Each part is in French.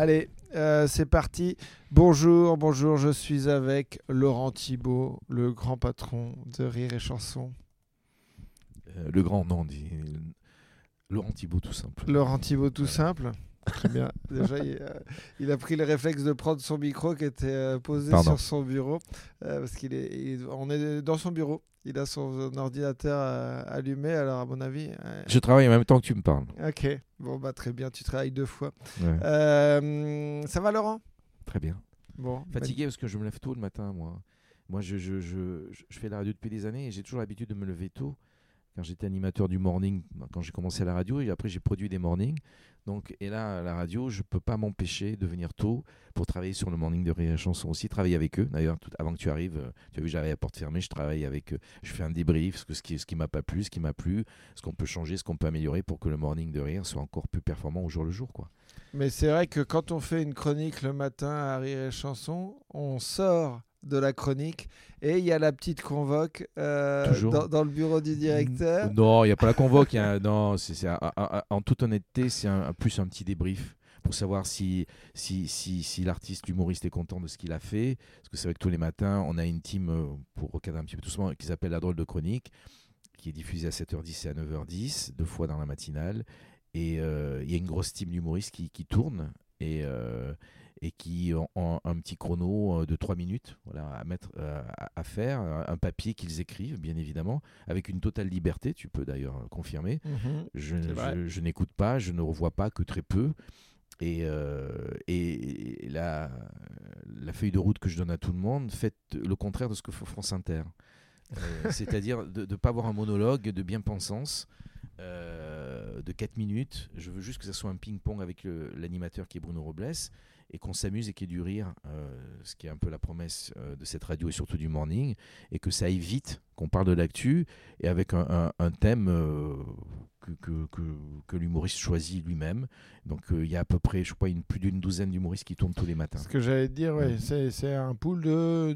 Allez, euh, c'est parti. Bonjour, bonjour, je suis avec Laurent Thibault, le grand patron de Rire et Chanson. Euh, le grand, non, dit Laurent Thibault tout simple. Laurent Thibault tout simple Très bien. Déjà, il, a- il a pris le réflexe de prendre son micro qui était euh, posé Pardon. sur son bureau. euh, parce qu'il est, il- on est dans son bureau. Il a son ordinateur euh, allumé. Alors, à mon avis. euh, Je travaille en même temps que tu me parles. Ok. Bon, bah, très bien. Tu travailles deux fois. Ouais, Euh, ça va, Laurent? Très bien. Bon. Fatigué parce que je me lève tôt le matin, moi. Moi, je, je, je, je- je fais la radio depuis des années et j'ai toujours l'habitude de me lever tôt. Quand j'étais animateur du morning, quand j'ai commencé à la radio, et après j'ai produit des mornings. Donc, et là, la radio, je peux pas m'empêcher de venir tôt pour travailler sur le morning de Rire et Chanson aussi, travailler avec eux. D'ailleurs, avant que tu arrives, euh, tu as vu, j'arrive à porte fermée, je travaille avec eux. Je fais un débrief, ce, qui, ce qui m'a pas plu, ce qui m'a plu, ce qu'on peut changer, ce qu'on peut améliorer pour que le morning de Rire soit encore plus performant au jour le jour. Quoi. Mais c'est vrai que quand on fait une chronique le matin à Rire et Chanson, on sort de la chronique et il y a la petite convoque euh, dans, dans le bureau du directeur. Non, il n'y a pas la convoque. a non, c'est, en toute honnêteté, c'est plus un petit débrief pour savoir si, si, si, si l'artiste, l'humoriste est content de ce qu'il a fait. Parce que c'est vrai que tous les matins, on a une team, euh, pour recadrer un petit peu tout ça, qui s'appelle La Drôle de Chronique, qui est diffusée à 7h10 et à 9h10, deux fois dans la matinale. Et euh, il y a une grosse team d'humoristes qui, qui tourne. Et. euh, et qui ont ont un petit chrono euh, de 3 minutes voilà, à, mettre, euh, à- faire, un papier qu'ils écrivent, bien évidemment, avec une totale liberté, tu peux d'ailleurs confirmer. Mhm. Je, n'écoute pas, je ne revois pas que très peu. Et, euh, et la, la feuille de route que je donne à tout le monde, faites le contraire de ce que fait France Inter. Euh, C'est-à-dire de ne pas avoir un monologue de bien-pensance euh, de 4 minutes. Je veux juste que ça soit un ping-pong avec l'animateur qui est Bruno Robles et qu'on s'amuse et qu'il y ait du rire, euh, ce qui est un peu la promesse euh, de cette radio et surtout du morning, et que ça aille vite, qu'on parle de l'actu et avec un, un- un thème euh, que, que, que- que l'humoriste choisit lui-même. Donc il y a à peu près, je crois, une, plus d'une douzaine d'humoristes qui tournent tous les matins. Ce que j'allais te dire, ouais, Mhm. c'est, un pool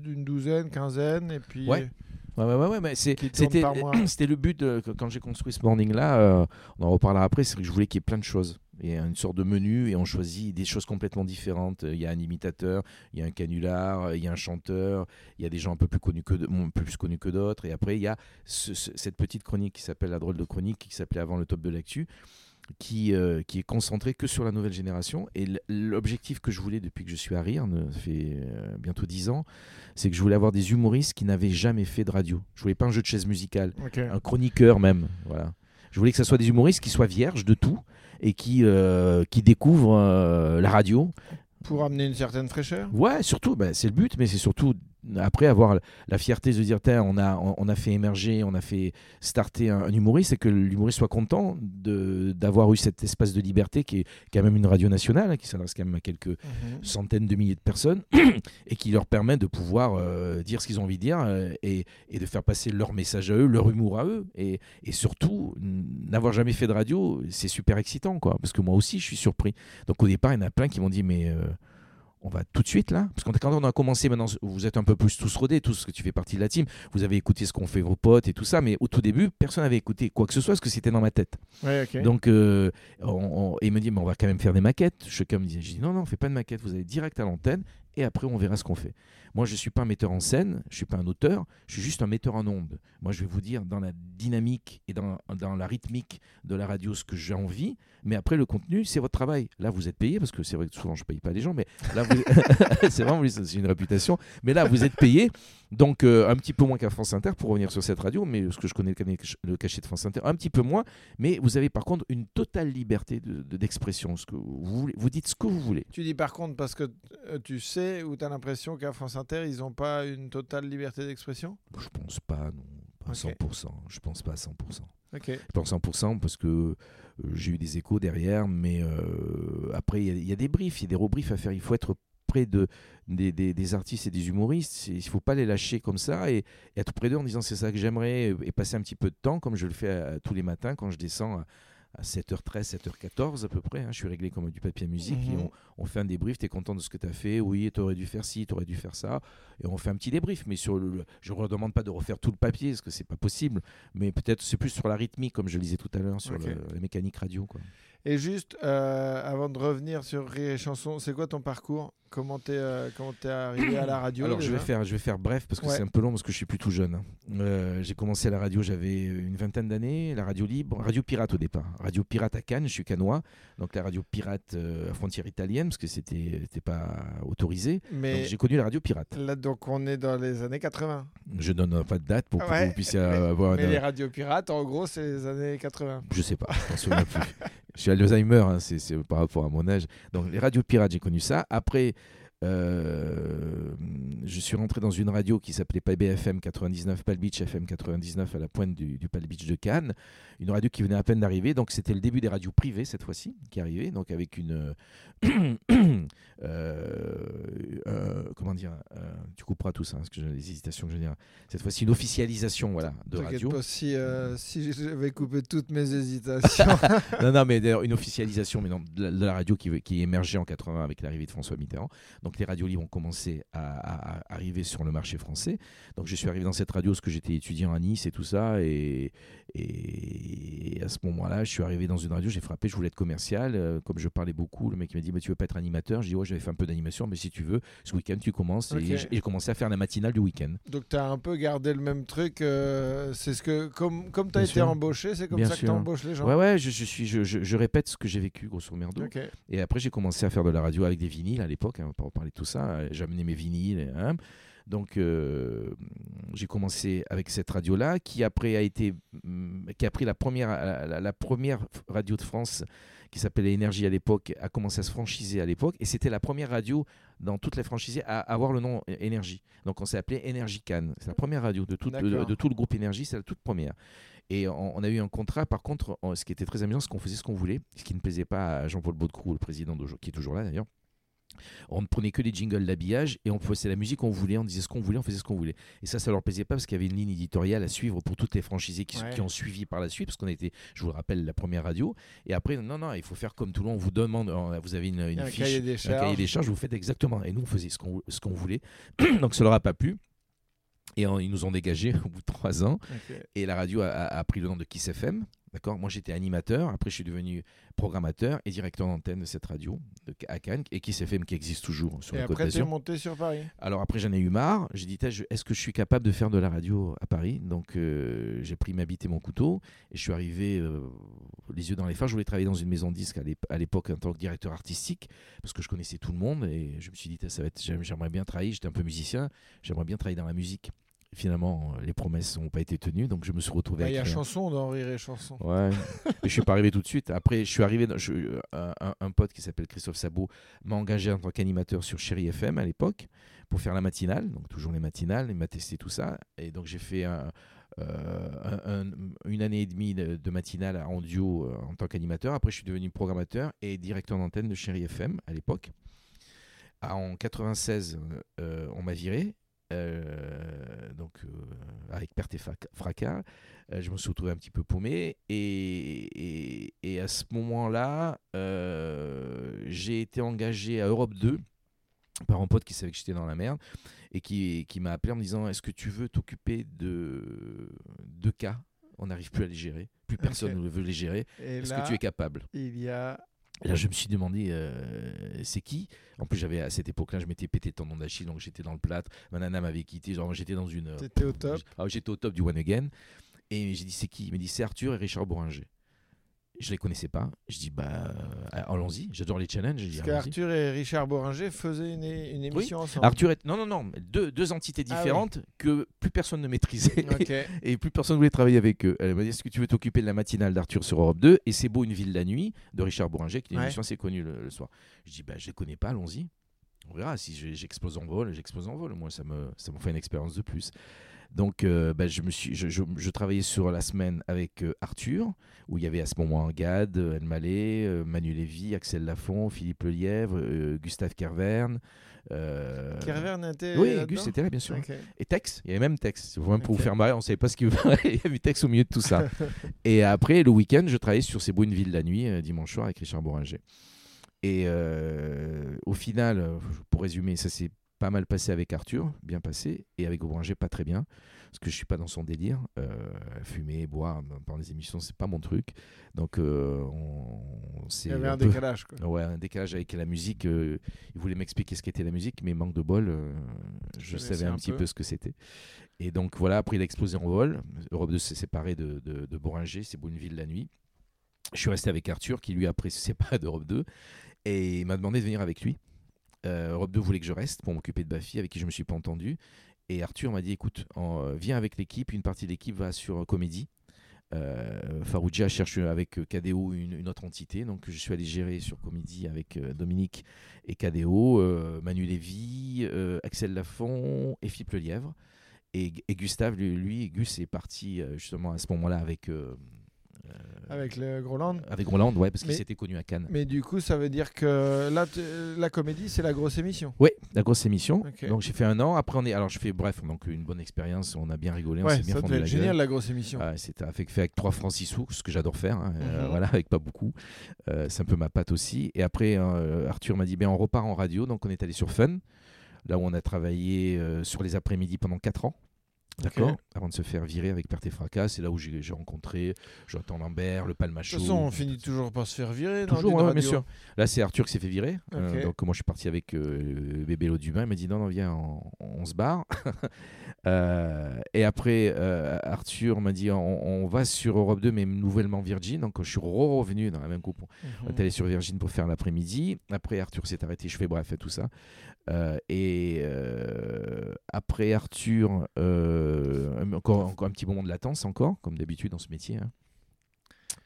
d'une douzaine, quinzaine, et puis Ouais. Ouais, ouais, ouais, mais c'était, le but de- quand j'ai construit ce morning-là. euh, on en reparlera après. C'est que je voulais qu'il y ait plein de choses. Il y a une sorte de menu et on choisit des choses complètement différentes. Il y a un imitateur, il y a un canular, il y a un chanteur, il y a des gens un peu plus connus que, plus connus que d'autres. Et après, il y a ce- ce- cette petite chronique qui s'appelle La drôle de chronique, qui s'appelait avant le top de l'actu. Qui, euh, qui est concentrée que sur la nouvelle génération. Et l'objectif que je voulais depuis que je suis à Rire, ça fait euh, bientôt 10 ans, c'est que je voulais avoir des humoristes qui n'avaient jamais fait de radio. Je voulais pas un jeu de chaise musicale, un chroniqueur même. Voilà. Je voulais que ce soit des humoristes qui soient vierges de tout et qui, euh, qui découvrent la radio. pour amener une certaine fraîcheur? Ouais, surtout, bah, c'est le but, mais c'est surtout après avoir la fierté de dire, on a, on, a fait émerger, on a fait starter un, un humoriste et que l'humoriste soit content d'avoir eu cet espace de liberté qui est quand même une radio nationale, hein, qui s'adresse quand même à quelques Mhm. centaines de milliers de personnes et qui leur permet de pouvoir euh, dire ce qu'ils ont envie de dire euh, et, et de faire passer leur message à eux, leur humour à eux. Et, et surtout, n'avoir jamais fait de radio, c'est super excitant, quoi. Parce que moi aussi, je suis surpris. Donc au départ, il y en a plein qui m'ont dit, mais euh, on va tout de suite là Parce que quand on a commencé, maintenant, vous êtes un peu plus tous rodés, tous que tu fais partie de la team, vous avez écouté ce qu'ont fait vos potes et tout ça, mais au tout début, personne n'avait écouté quoi que ce soit, parce que c'était dans ma tête. Ouais. Donc, euh, on- on- et il me dit, mais on va quand même faire des maquettes. Chacun me dit, je dis, non, non, fais pas de maquette, vous allez direct à l'antenne et après on verra ce qu'on fait. Moi, je suis pas un metteur en scène, je suis pas un auteur, je suis juste un metteur en ondes. Moi, je vais vous dire dans la dynamique et dans, dans la rythmique de la radio ce que j'ai envie, mais après le contenu, c'est votre travail. Là, vous êtes payé parce que c'est vrai que souvent je paye pas les gens, mais là, vous... c'est vraiment c'est une réputation. Mais là, vous êtes payé, donc euh, un petit peu moins qu'à France Inter pour revenir sur cette radio, mais ce que je connais le cachet de France Inter, un petit peu moins, mais vous avez par contre une totale liberté de- de- d'expression. ce que vous, voulez, vous dites ce que vous voulez. Tu dis par contre parce que euh, tu sais ou tu as l'impression qu'à France Inter, ils n'ont pas une totale liberté d'expression? Je pense pas, non, pas à Ok. 100%. Je pense pas à 100%. Ok. Je pense 100% parce que euh, j'ai eu des échos derrière, mais euh, après, il y a- il y, a des briefs, il y a des rebriefs à faire. Il faut être près de, des, des- des artistes et des humoristes. Il ne faut pas les lâcher comme ça et, et être près d'eux en disant c'est ça que j'aimerais et passer un petit peu de temps, comme je le fais euh, tous les matins quand je descends à, à 7h13, 7h14 à peu près. hein. Je suis réglé comme du papier à musique et Mhm. on, on fait un débrief. Tu es content de ce que tu as fait Oui, tu aurais dû faire ci, tu aurais dû faire ça. Et on fait un petit débrief. Mais sur le, le- je ne demande pas de refaire tout le papier parce que c'est pas possible. Mais peut-être c'est plus sur la rythmique, comme je le disais tout à l'heure, sur le- la mécanique radio. Quoi. Et juste, euh, avant de revenir sur Rire et Chanson, c'est quoi ton parcours? Comment t'es euh, comment t'es arrivé à la radio Alors je vais faire, je vais faire bref parce que Ouais. c'est un peu long parce que je suis plus tout jeune. hein. Euh, j'ai commencé à la radio, j'avais une vingtaine d'années, la radio libre, radio pirate au départ, radio pirate à Cannes, je suis cannois, donc la radio pirate à frontière italienne parce que c'était pas autorisé. Mais j'ai connu la radio pirate. là, donc, on est dans les années 80. Je donne pas de date pour que Ouais, vous puissiez mais- avoir. Mais les radios pirates, en gros, c'est les années 80. Je sais pas, je m'en souviens plus. Je suis Alzheimer, hein, c'est par rapport à mon âge. Donc les radios pirates, j'ai connu ça. Après, euh, je suis rentré dans une radio qui s'appelait PBFM 99, Palm Beach FM 99 à la pointe du, du Palm Beach de Cannes. Une radio qui venait à peine d'arriver. Donc c'était le début des radios privées cette fois-ci qui arrivait. Donc avec une... euh, euh, comment dire Tu couperas tout ça, parce que j'ai des hésitations que je dire. Cette fois-ci une officialisation voilà, de radio. pas, si, si j'avais coupé toutes mes hésitations. non, non, mais d'ailleurs, une officialisation mais non, de, la, de la radio qui, qui émergeait en 80 avec l'arrivée de François Mitterrand. Donc les radios libres ont commencé à, à- à arriver sur le marché français. Donc je suis arrivé dans cette radio parce que j'étais étudiant à Nice et tout ça. Et, et à ce moment-là, je suis arrivé dans une radio, j'ai frappé, je voulais être commercial. Euh, comme je parlais beaucoup, le mec m'a dit bah, Tu veux pas être animateur? Je dis Ouais, j'avais fait un peu d'animation, mais si tu veux, ce week-end tu commences. Et j'ai commencé à faire la matinale du week-end. Donc, tu as un peu gardé le même truc. euh, c'est ce que, comme, comme tu as Bien été sûr. embauché, c'est comme Bien ça que tu embauches les gens? Ouais, ouais, je, je suis, je, je- je répète ce que j'ai vécu, grosso merdo. Et après, j'ai commencé à faire de la radio avec des vinyles à l'époque, hein, de tout ça. euh, J'amenais mes vinyles. hein. Donc, euh, j'ai commencé avec cette radio-là, qui après a été, hum, qui a pris la première, la, première radio de France, qui s'appelait Énergie à l'époque, a commencé à se franchiser à l'époque, et c'était la première radio dans toutes les franchisées à avoir le nom Énergie. Donc, on s'est appelé Énergie Cannes. C'est la première radio de, toute- de, tout le groupe Énergie, c'est la toute première. Et on, on a eu un contrat, par contre, on- ce qui était très amusant, c'est qu'on faisait ce qu'on voulait, ce qui ne plaisait pas à Jean-Paul Baudecroux, le président qui est toujours là d'ailleurs. On ne prenait que des jingles d'habillage et on faisait la musique qu'on voulait, on disait ce qu'on voulait, on faisait ce qu'on voulait. Et ça, ça leur plaisait pas parce qu'il y avait une ligne éditoriale à suivre pour toutes les franchisés qui, Ouais. qui ont suivi par la suite, parce qu'on était, je vous le rappelle, la première radio. Et après, non, non, il faut faire comme tout le monde, on vous demande, vous avez une, une Un fiche, cahier des un charges. cahier des charges, vous faites exactement. Et nous, on faisait ce qu'on ce qu'on voulait. Donc ça leur a pas plu. Et ils nous ont dégagés au bout de trois ans. Et la radio a, a- a pris le nom de Kiss FM. D'accord Moi, j'étais animateur. Après, je suis devenu programmateur et directeur d'antenne de cette radio de, à Cannes. Et Kiss FM qui existe toujours sur Et la Côte après, tu es monté sur Paris. Alors après, j'en ai eu marre. J'ai dit, est-ce que je suis capable de faire de la radio à Paris? Donc, euh, j'ai pris ma bite et mon couteau. Et je suis arrivé euh, les yeux dans les phares. Je voulais travailler dans une maison de disques à l'ép- à l'époque en tant que directeur artistique. Parce que je connaissais tout le monde. Et je me suis dit, ça va être, j'aime- j'aimerais bien travailler. J'étais un peu musicien. J'aimerais bien travailler dans la musique. Finalement, euh, les promesses n'ont pas été tenues. Donc, je me suis retrouvé Bah, Il y a chanson dans Rire et Chanson. Ouais, mais je suis pas arrivé tout de suite. Après, je suis arrivé. Dans, je- un, pote qui s'appelle Christophe Sabot m'a engagé en tant qu'animateur sur Chéri FM à l'époque pour faire la matinale, donc toujours les matinales. Il m'a testé tout ça, et donc j'ai fait un- euh, un- un- une année et demie de, de matinale en duo euh, en tant qu'animateur. Après, je suis devenu programmateur et directeur d'antenne de Chéri FM à l'époque. Ah, En 96, euh, on m'a viré. Euh, donc euh, avec perte et fracas, Euh, je me suis retrouvé un petit peu paumé et, et, et à ce moment-là, j'ai été engagé à Europe 2 par un pote qui savait que j'étais dans la merde et qui, qui m'a appelé en me disant est-ce que tu veux t'occuper de deux cas? On n'arrive plus à les gérer plus personne ne veut les gérer. Est-ce que tu es capable? il y a. là, je me suis demandé, euh, c'est qui? En plus, j'avais à cette époque-là, je m'étais pété le tendon d'Achille, donc j'étais dans le plâtre. Ma nana m'avait quitté, genre j'étais dans une. T'étais au top. Ah, j'étais au top du One Again. Et j'ai dit, c'est qui? Il m'a dit, c'est Arthur et Richard Bourringer. Je les connaissais pas. Je dis, bah, euh, allons-y. J'adore les challenges. Parce allons-y. qu'Arthur et Richard Bourringer faisaient une, une émission ensemble. Arthur est. Non, non, non. Deux, deux entités Ah oui. différentes que plus personne ne maîtrisait. Et plus personne voulait travailler avec eux. Elle m'a dit Est-ce que tu veux t'occuper de la matinale d'Arthur sur Europe 2 Et C'est beau, une ville la nuit de Richard Bourringer, qui est une Ouais. émission assez connue le, le soir. Je dis bah, Je les connais pas, allons-y. On verra. Si je- j'explose en vol, j'explose en vol. Moi, ça me, ça me fait une expérience de plus. Donc, euh, bah, je, me suis, je, je- je travaillais sur la semaine avec euh, Arthur, où il y avait à ce moment Gad, euh, Anne Mallet, euh, Manu Lévy, Axel Lafont, Philippe Lelièvre, euh, Gustave Kervern. euh, Kervern était. oui, là-dedans Gus était là, bien sûr. Et Tex, il y avait même Tex. Vraiment pour vous faire marrer, on ne savait pas ce qu'il il y avait Tex au milieu de tout ça. et après, le week-end, je travaillais sur C'est beau une ville la nuit, euh, dimanche soir, avec Richard Bourringer. Et euh, au final, euh, pour résumer, ça s'est pas mal passé avec Arthur, bien passé, et avec Bouranger, pas très bien, parce que je suis pas dans son délire. Euh, fumer, boire pendant les émissions, c'est pas mon truc. Donc, euh, on, Il y avait un, décalage. Quoi. Ouais, un décalage avec la musique. il voulait m'expliquer ce qu'était la musique, mais manque de bol, je savais un, petit peu. ce que c'était. Et donc, voilà, après, il a explosé en vol. Europe 2 s'est séparé de, de, de Bouranger, c'est ville la nuit. Je suis resté avec Arthur, qui lui après se séparé d'Europe 2, et il m'a demandé de venir avec lui. Euh, Europe 2 voulait que je reste pour m'occuper de Bafi, avec qui je me suis pas entendu. Et Arthur m'a dit écoute, viens avec l'équipe, une partie de l'équipe va sur Comédie. Euh, Farouja cherche avec KDO une, autre entité, donc je suis allé gérer sur Comédie avec euh, Dominique et KDO, euh, Manu Lévy, Axel Lafont et Philippe Lelièvre. Et, et Gustave, lui, lui, Gus est parti justement à ce moment-là avec avec le Groland Avec Groland, ouais, parce qu'il s'était connu à Cannes. Mais du coup, ça veut dire que là, la comédie, c'est la grosse émission Oui, la grosse émission. Donc j'ai fait un an. Après, on est. Alors, je fais, bref, donc une bonne expérience. On a bien rigolé. on s'est bien génial, la grosse émission. C'était fait, fait avec trois francs six sous, ce que j'adore faire. Hein, euh, mhm. voilà, avec pas beaucoup. Euh, c'est un peu ma patte aussi. Et après, euh, Arthur m'a dit ben, on repart en radio. Donc, on est allé sur Fun, là où on a travaillé sur les après-midi pendant quatre ans. D'accord Avant de se faire virer avec Perte et Fracas, c'est là où j'ai rencontré Jonathan Lambert, le Palmacho. De toute façon, on finit toujours par se faire virer. Toujours, bien sûr. Là, c'est Arthur qui s'est fait virer. Euh, donc, moi, je suis parti avec euh, Bébé L'Audumain. Il m'a dit non, non, viens, on, se barre. Euh, et après, Arthur m'a dit on, va sur Europe 2, mais nouvellement Virgin. Donc, je suis revenu dans la même coupe. On est allé sur Virgin pour faire l'après-midi. Après, Arthur s'est arrêté. Je fais bref, et tout ça. Euh, et euh, après Arthur, euh, encore, encore un petit moment de latence, encore, comme d'habitude dans ce métier. Hein.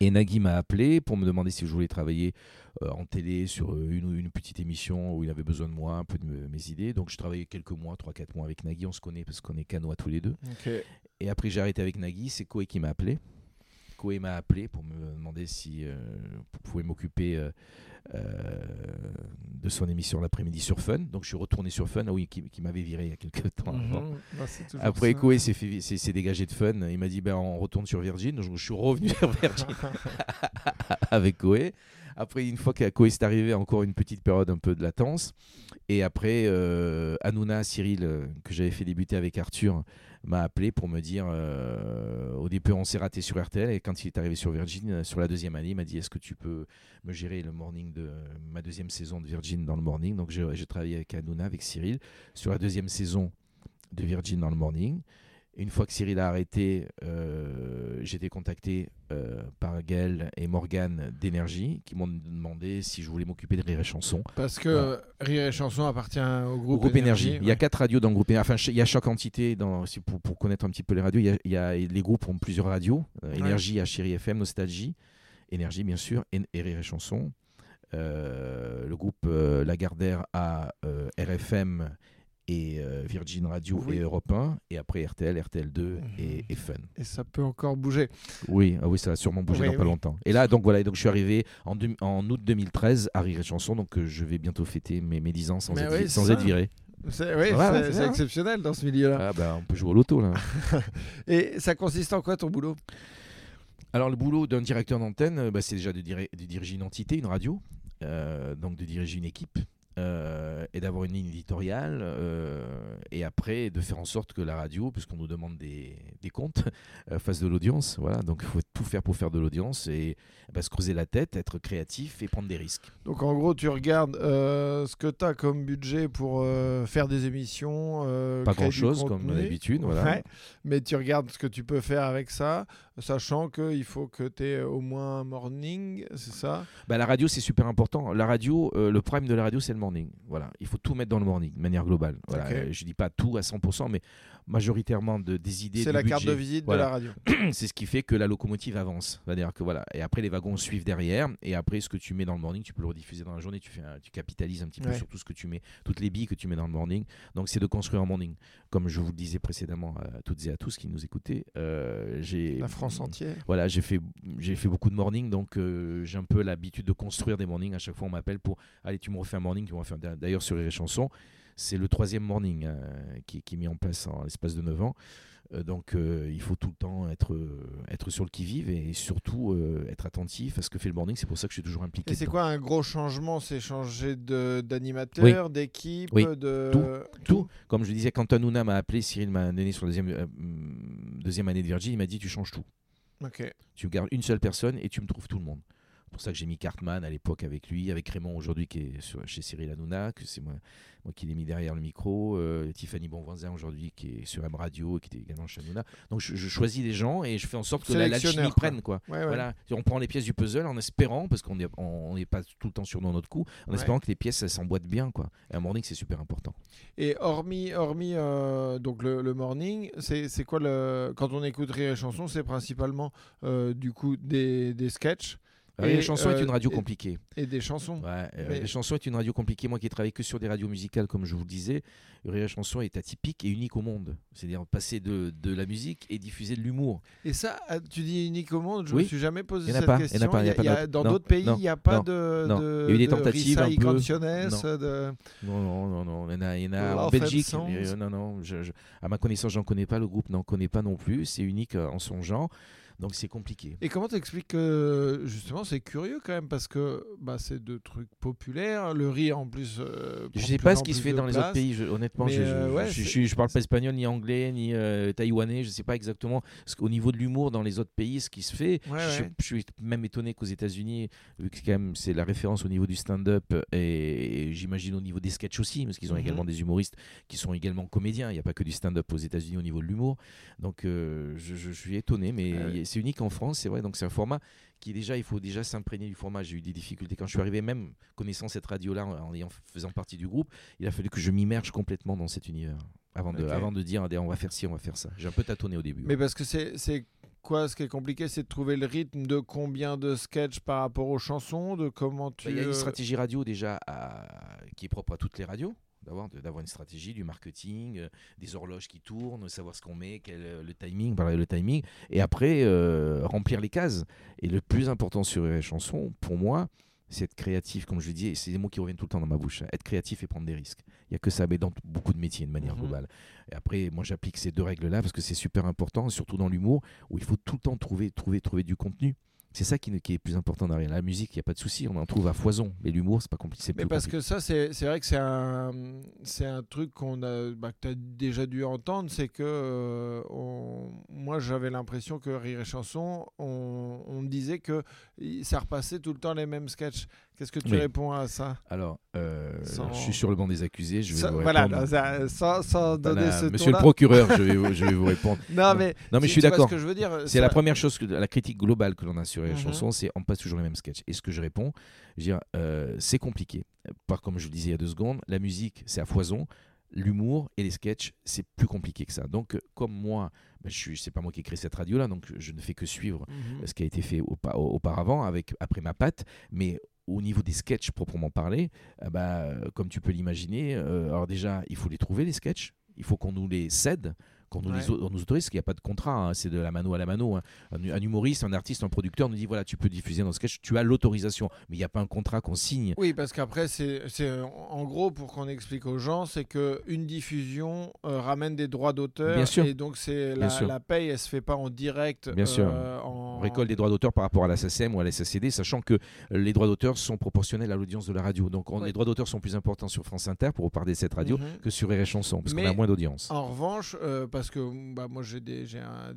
Et Nagui m'a appelé pour me demander si je voulais travailler en télé sur une, une petite émission où il avait besoin de moi, un peu de mes idées. Donc je travaillais quelques mois, 3-4 mois avec Nagui, on se connaît parce qu'on est canois tous les deux. Et après j'ai arrêté avec Nagui, c'est Koé qui m'a appelé. Koé m'a appelé pour me demander si euh, pouvait m'occuper euh, de son émission l'après-midi sur Fun. Donc je suis retourné sur Fun, ah oui, qui, m'avait viré il y a quelques temps. Mhm. Bah, Après, Koé s'est dégagé de Fun. Il m'a dit ben, on retourne sur Virgin. Donc je suis revenu sur Virgin avec Koé. Après, une fois que Koé est arrivé, encore une petite période un peu de latence. Et après, euh, Hanouna, Cyril, euh, que j'avais fait débuter avec Arthur, m'a appelé pour me dire euh, au début on s'est raté sur RTL et quand il est arrivé sur Virgin euh, sur la deuxième année il m'a dit est-ce que tu peux me gérer le morning de ma deuxième saison de Virgin dans le morning? Donc j'ai travaillé avec Hanouna avec Cyril sur la deuxième saison de Virgin dans le morning une fois que Cyril a arrêté, euh, j'ai été contacté euh, par Gaël et Morgane d'énergie qui m'ont demandé si je voulais m'occuper de Rire et Chanson. Parce que Rire et Chanson appartient au groupe, groupe Énergie. Il y a quatre radios dans le groupe Énergie. Enfin, il y a chaque entité, dans, pour, pour, connaître un petit peu les radios, il y a, les groupes ont plusieurs radios. Euh, Énergie à Chéri FM, Nostalgie, Énergie bien sûr, et, Rire et Chanson. le groupe Lagardère à RFM et euh, Virgin Radio et Europe 1, et après RTL, RTL2 mhm. et, Fun. Et ça peut encore bouger. Oui, ah oui ça va sûrement bouger dans pas longtemps. Et là, donc voilà, donc je suis arrivé en, en août 2013 à Rire et Chanson, donc euh, je vais bientôt fêter mes, mes 10 ans sans, être, sans être viré. C'est exceptionnel dans ce milieu-là. Ah bah, on peut jouer au loto là. et ça consiste en quoi ton boulot? Alors le boulot d'un directeur d'antenne, euh, bah, c'est déjà de, de, diriger une entité, une radio, donc de diriger une équipe, euh, et d'avoir une ligne éditoriale euh, et après de faire en sorte que la radio, puisqu'on nous demande des, des comptes, euh, fasse de l'audience. Voilà, donc il faut tout faire pour faire de l'audience et bah, se creuser la tête, être créatif et prendre des risques. Donc en gros, tu regardes ce que tu as comme budget pour faire des émissions. Pas grand-chose comme d'habitude. Voilà. mais tu regardes ce que tu peux faire avec ça, sachant qu'il faut que tu aies au moins un morning, c'est ça? Bah, La radio, c'est super important. La radio, le problème de la radio, c'est le morning. Voilà, il faut tout mettre dans le morning de manière globale. Voilà, je dis pas tout à 100%, mais majoritairement de, des idées. C'est la carte de visite de la radio. c'est ce qui fait que la locomotive avance. C'est-à-dire que voilà, et après les wagons suivent derrière, et après ce que tu mets dans le morning, tu peux le rediffuser dans la journée. Tu fais, tu capitalises un petit peu sur tout ce que tu mets, toutes les billes que tu mets dans le morning. Donc c'est de construire un morning. Comme je vous le disais précédemment à toutes et à tous qui nous écoutaient, euh, j'ai la France entière. Voilà, j'ai fait j'ai fait beaucoup de morning, donc euh, j'ai un peu l'habitude de construire des mornings. À chaque fois, on m'appelle pour allez, tu me refais un morning, tu me refais. D'ailleurs sur les chansons c'est le troisième morning euh, qui, qui est mis en place en l'espace de 9 ans. Euh, donc euh, il faut tout le temps être, euh, être sur le qui-vive et surtout euh, être attentif à ce que fait le morning. C'est pour ça que je suis toujours impliqué. Et c'est quoi un gros changement? C'est changer d'animateur, d'équipe, Oui. de Tout. Comme je disais, quand Hanouna m'a appelé, Cyril m'a donné sur la deuxième, hum, deuxième année de Virgin, il m'a dit tu changes tout. Ok. Tu gardes une seule personne et tu me trouves tout le monde. C'est pour ça que j'ai mis Cartman à l'époque avec lui, avec Raymond aujourd'hui qui est sur- chez Cyril Hanouna, que c'est moi, moi qui l'ai mis derrière le micro, euh, Tiffany Bonvoisin aujourd'hui qui est sur M Radio et qui était également chez Hanouna. Donc je, je choisis des gens et je fais en sorte que la- l'alchimie quoi. prenne quoi. Ouais, ouais. Voilà, on prend les pièces du puzzle en espérant, parce qu'on n'est on pas tout le temps sur notre coup, en Ouais. espérant que les pièces s'emboîtent bien quoi. Et un morning c'est super important. Et hormis, hormis euh, donc le, le morning, c'est quoi le quand on écoute Rire et Chanson, c'est principalement euh, du coup des, des sketchs? Et, Et, la chanson est euh, une radio et- compliquée. et des chansons. Ouais, euh, Mais- La chanson est une radio compliquée. Moi qui ai travaillé que sur des radios musicales, comme je vous le disais, et chanson est atypique et unique au monde. C'est-à-dire passer de, de la musique et diffuser de l'humour. Et ça, ah, tu dis unique au monde, je Oui. me suis jamais posé cette pas, il y en a question. pas, il y a pas Il y a- d'autres. dans d'autres pays, il n'y a pas non, de, non. de. Il y a eu des de tentatives un peu. Non. de. Non, non, non, non. Il y en a, il y en a Belgique. Euh, non, non. je- je- à ma connaissance, j'en connais pas. Le groupe n'en connaît pas non plus. C'est unique euh, en son genre. Donc c'est compliqué. Et comment t'expliques que justement c'est curieux quand même parce que bah, c'est deux trucs populaires, le rire en plus. euh, Je sais pas ce qui se fait dans les autres pays. je- honnêtement, Mais, je, je, euh, ouais, je, parle pas espagnol, ni anglais, ni euh, taïwanais. Je sais pas exactement ce qu'au niveau de l'humour dans les autres pays, ce qui se fait. Ouais, je, ouais. je suis même étonné qu'aux États-Unis, vu que quand même c'est la référence au niveau du stand-up et, j'imagine au niveau des sketchs aussi, parce qu'ils ont Mhm. également des humoristes qui sont également comédiens. Il n'y a pas que du stand-up aux États-Unis au niveau de l'humour. Donc euh, je, suis étonné, mais. C'est unique en France, c'est vrai. Donc c'est un format qui déjà, il faut déjà s'imprégner du format. J'ai eu des difficultés quand je suis arrivé, même connaissant cette radio-là, en faisant partie du groupe, il a fallu que je m'immerge complètement dans cet univers avant de, avant de dire on va faire ci, on va faire ça. J'ai un peu tâtonné au début. Mais parce que c'est c'est quoi ce qui est compliqué, c'est de trouver le rythme de combien de sketchs par rapport aux chansons, de comment tu. Bah, Il y a une stratégie radio déjà à- qui est propre à toutes les radios. D'avoir, une stratégie, du marketing, euh, des horloges qui tournent, savoir ce qu'on met, quel, euh, le timing, parler le timing, et après euh, remplir les cases. Et le plus important sur les chansons, pour moi, c'est être créatif, comme je le dis, et c'est des mots qui reviennent tout le temps dans ma bouche. hein. Être créatif et prendre des risques. Il n'y a que ça, mais dans beaucoup de métiers de manière Mhm. globale. Et après, moi j'applique ces deux règles-là parce que c'est super important, surtout dans l'humour, où il faut tout le temps trouver, trouver, trouver du contenu. C'est ça qui, qui est plus important derrière. La musique, il n'y a pas de souci, on en trouve à foison. Mais l'humour, c'est pas compliqué. Mais parce compliqué. que ça, c'est vrai que c'est un, truc qu'on a, bah, que tu as déjà dû entendre, c'est que euh, on- moi j'avais l'impression que Rire et Chanson, on, on disait que ça repassait tout le temps les mêmes sketchs. Qu'est-ce que tu Oui. réponds à ça? Alors, euh, Sans- je suis sur le banc des accusés. Je vais vous Voilà, répondre. ça- sans, sans donner Voilà, ce Monsieur le procureur, je vais, vous- je vais vous répondre. Non, mais, Non, mais je suis d'accord. C'est la première chose, que, la critique globale que l'on a sur les Mhm. chansons, c'est on passe toujours les mêmes sketchs. Et ce que je réponds, je veux dire, euh, c'est compliqué. Par comme je le disais il y a deux secondes, la musique, c'est à foison. L'humour et les sketchs, c'est plus compliqué que ça. Donc, euh, comme moi, ben, je suis, c'est pas moi qui ai créé cette radio-là, donc je ne fais que suivre Mhm. ce qui a été fait aupa- auparavant avec après ma patte, mais au niveau des sketchs proprement parlé, euh, bah, euh, comme tu peux l'imaginer, euh, alors déjà il faut les trouver les sketchs, il faut qu'on nous les cède, qu'on nous, Ouais. on nous autorise, parce qu'il n'y a pas de contrat, hein, c'est de la mano à la mano. hein. Un, un humoriste, un artiste, un producteur nous dit voilà tu peux diffuser dans sketch, tu as l'autorisation, mais il n'y a pas un contrat qu'on signe. Oui, parce qu'après, c'est en gros, pour qu'on explique aux gens, c'est qu'une diffusion euh, ramène des droits d'auteur. Bien sûr. Et donc, c'est la, sûr. la paye, elle se fait pas en direct. Bien sûr. euh, en... On récolte des droits d'auteur par rapport à la SACEM ou à la SACD, sachant que les droits d'auteur sont proportionnels à l'audience de la radio. Donc on- Ouais. les droits d'auteur sont plus importants sur France Inter pour reparler de cette radio Mhm. que sur et Chanson, parce qu'on a moins d'audience. En revanche, euh, parce que bah, moi j'ai des,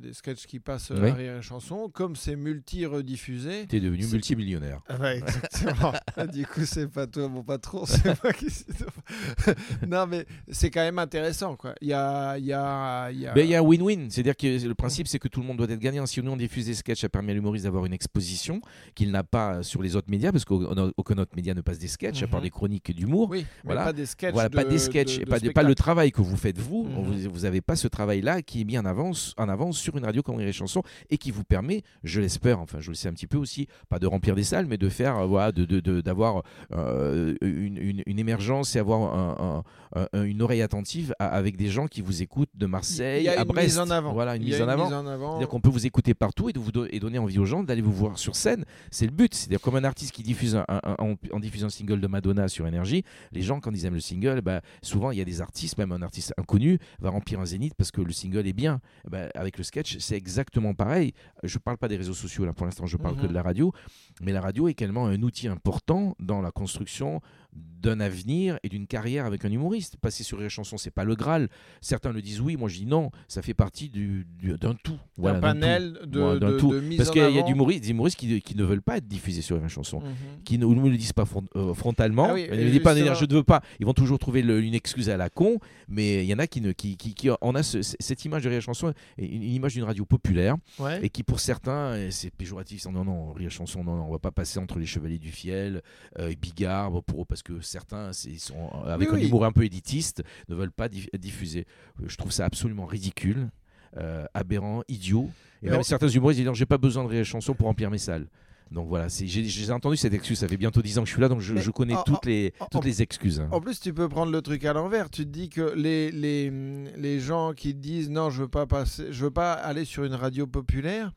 des sketchs qui passent euh, Oui. à Rire et Chanson, comme c'est multi-rediffusé. Tu es devenu multimillionnaire. Ah bah, exactement. du coup, c'est pas toi mon patron, c'est moi qui. non, mais c'est quand même intéressant, quoi. Il y a, il y a, il y a- Ben, Il y a un win-win, c'est-à-dire que le principe c'est que tout le monde doit être gagnant. Si nous on diffuse des sketchs, ça permet à l'humoriste d'avoir une exposition qu'il n'a pas sur les autres médias, parce qu'aucun autre média ne passe des sketchs, à part Mhm. des chroniques d'humour. Oui, Voilà. pas des sketchs. Voilà, pas de- des sketchs, de- pas, le travail que vous faites vous. Mhm. Vous n'avez pas ce travail-là qui est mis en avance, en avance sur une radio comme Rire et Chanson et qui vous permet, je l'espère, enfin je le sais un petit peu aussi, pas de remplir des salles, mais de faire, euh, voilà, de, de- de- d'avoir euh, une, une- une émergence et avoir un- un- un- une oreille attentive à- avec des gens qui vous écoutent de Marseille à une Brest. mise en avant. Voilà, une mise en avant. mise en avant. C'est-à-dire qu'on peut vous écouter partout et, de vous do- et donner envie aux gens d'aller vous voir sur scène. C'est le but. C'est-à-dire comme un artiste qui diffuse un, en, diffusant un single de Madonna sur Énergie, les gens quand ils aiment le single, bah, souvent il y a des artistes, même un artiste inconnu va remplir un zénith parce que le single est bien. Bah, avec le sketch, c'est exactement pareil. Je parle pas des réseaux sociaux là pour l'instant, je parle que de mhm. la radio, mais la radio est également un outil important dans la construction d'un avenir et d'une carrière avec un humoriste. Passer sur les chansons, c'est pas le Graal. Certains le disent oui, moi je dis non. Ça fait partie du, d'un tout. Voilà, un panel de, de, tout. Parce qu'il y a des humoristes, humoristes qui, qui, ne veulent pas être diffusés sur les chansons, mhm. qui ne, ne, le disent pas euh, frontalement. Ah ils ne disent pas je ne veux pas. Ils vont toujours trouver une excuse à la con, mais il y en a qui ne, qui, qui, on a cette image de Rire Chanson, une, une image d'une radio populaire, et qui pour certains, c'est péjoratif. Non, non, Rire Chanson, non, non, on va pas passer entre les Chevaliers du Fiel, euh, Bigard, pour parce que certains sont avec un humour un peu élitiste ne veulent pas diffuser. Je trouve ça absolument ridicule, euh, aberrant, idiot. Et même certains humoristes disent j'ai pas besoin de réelles chansons pour remplir mes salles. Donc voilà, j'ai entendu cette excuse, ça fait bientôt 10 ans que je suis là, donc je, connais toutes, les, toutes les excuses. Hein. En plus, tu peux prendre le truc à l'envers. Tu te dis que les, les, les gens qui disent non, je veux pas passer, je veux pas aller sur une radio populaire,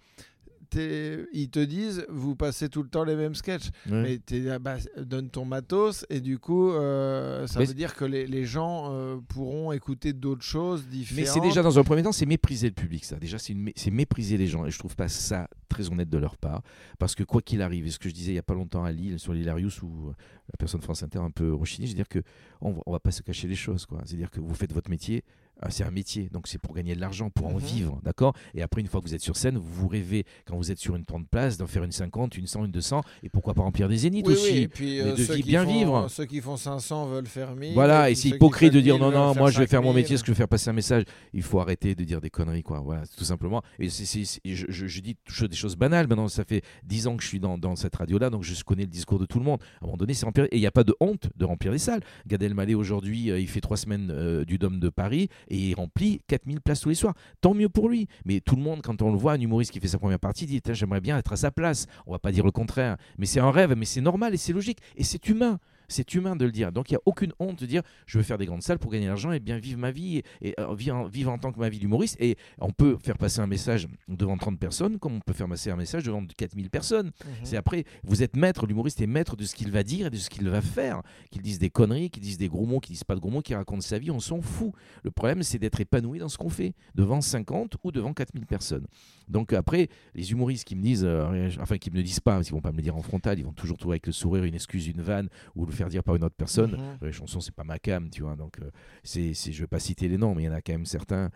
ils te disent, vous passez tout le temps les mêmes sketchs. Mais bah, donne ton matos et du coup, euh, ça veut dire que les, les gens euh, pourront écouter d'autres choses différentes. Mais c'est déjà dans un premier temps, c'est mépriser le public, ça. Déjà, c'est mépriser les gens et je trouve pas ça très honnête de leur part. Parce que quoi qu'il arrive, et ce que je disais il y a pas longtemps à Lille sur l'Hilarius où la personne France Inter un peu rechignée, je veux dire que on, on va pas se cacher les choses, quoi. C'est-à-dire que vous faites votre métier c'est un métier, donc c'est pour gagner de l'argent, pour en mhm. vivre, d'accord? Et après, une fois que vous êtes sur scène, vous rêvez, quand vous êtes sur une 30 places, d'en faire une 50, une 100, une 200, et pourquoi pas remplir des zéniths aussi oui, et puis, euh, de bien vivre. Ceux qui font 500 veulent faire 1000. Voilà, et c'est hypocrite de dire non, non, moi je vais faire mon métier, ce que je vais faire passer un message. Il faut arrêter de dire des conneries, quoi. Voilà, tout simplement. Et je, je, dis des choses banales. Maintenant, ça fait 10 ans que je suis dans, dans cette radio-là, donc je connais le discours de tout le monde. À un moment donné, c'est remplir. Et il n'y a pas de honte de remplir les salles. Gad Elmaleh, aujourd'hui, euh, il fait trois semaines euh, du Dôme de Paris et il remplit 4000 places tous les soirs. Tant mieux pour lui. Mais tout le monde, quand on le voit, un humoriste qui fait sa première partie, dit J'aimerais bien être à sa place. On va pas dire le contraire. Mais c'est un rêve, mais c'est normal et c'est logique. Et c'est humain. C'est humain de le dire. Donc il n'y a aucune honte de dire je veux faire des grandes salles pour gagner de l'argent et bien vivre ma vie et, euh, vivre, en, tant que ma vie d'humoriste. Et on peut faire passer un message devant 30 personnes comme on peut faire passer un message devant 4000 personnes. Mhm. C'est après, vous êtes maître, l'humoriste est maître de ce qu'il va dire et de ce qu'il va faire. Qu'il dise des conneries, qu'il dise des gros mots, qu'il dise pas de gros mots, qu'il raconte sa vie, on s'en fout. Le problème, c'est d'être épanoui dans ce qu'on fait, devant 50 ou devant 4000 personnes. Donc après, les humoristes qui me disent, euh, enfin qui me le disent pas, parce qu'ils vont pas me le dire en frontal, ils vont toujours trouver avec le sourire une excuse, une vanne, ou le faire dire par une autre personne. Mhm. Les chansons, c'est pas ma cam, tu vois. Donc, euh, c'est, je vais pas citer les noms, mais il y en a quand même certains.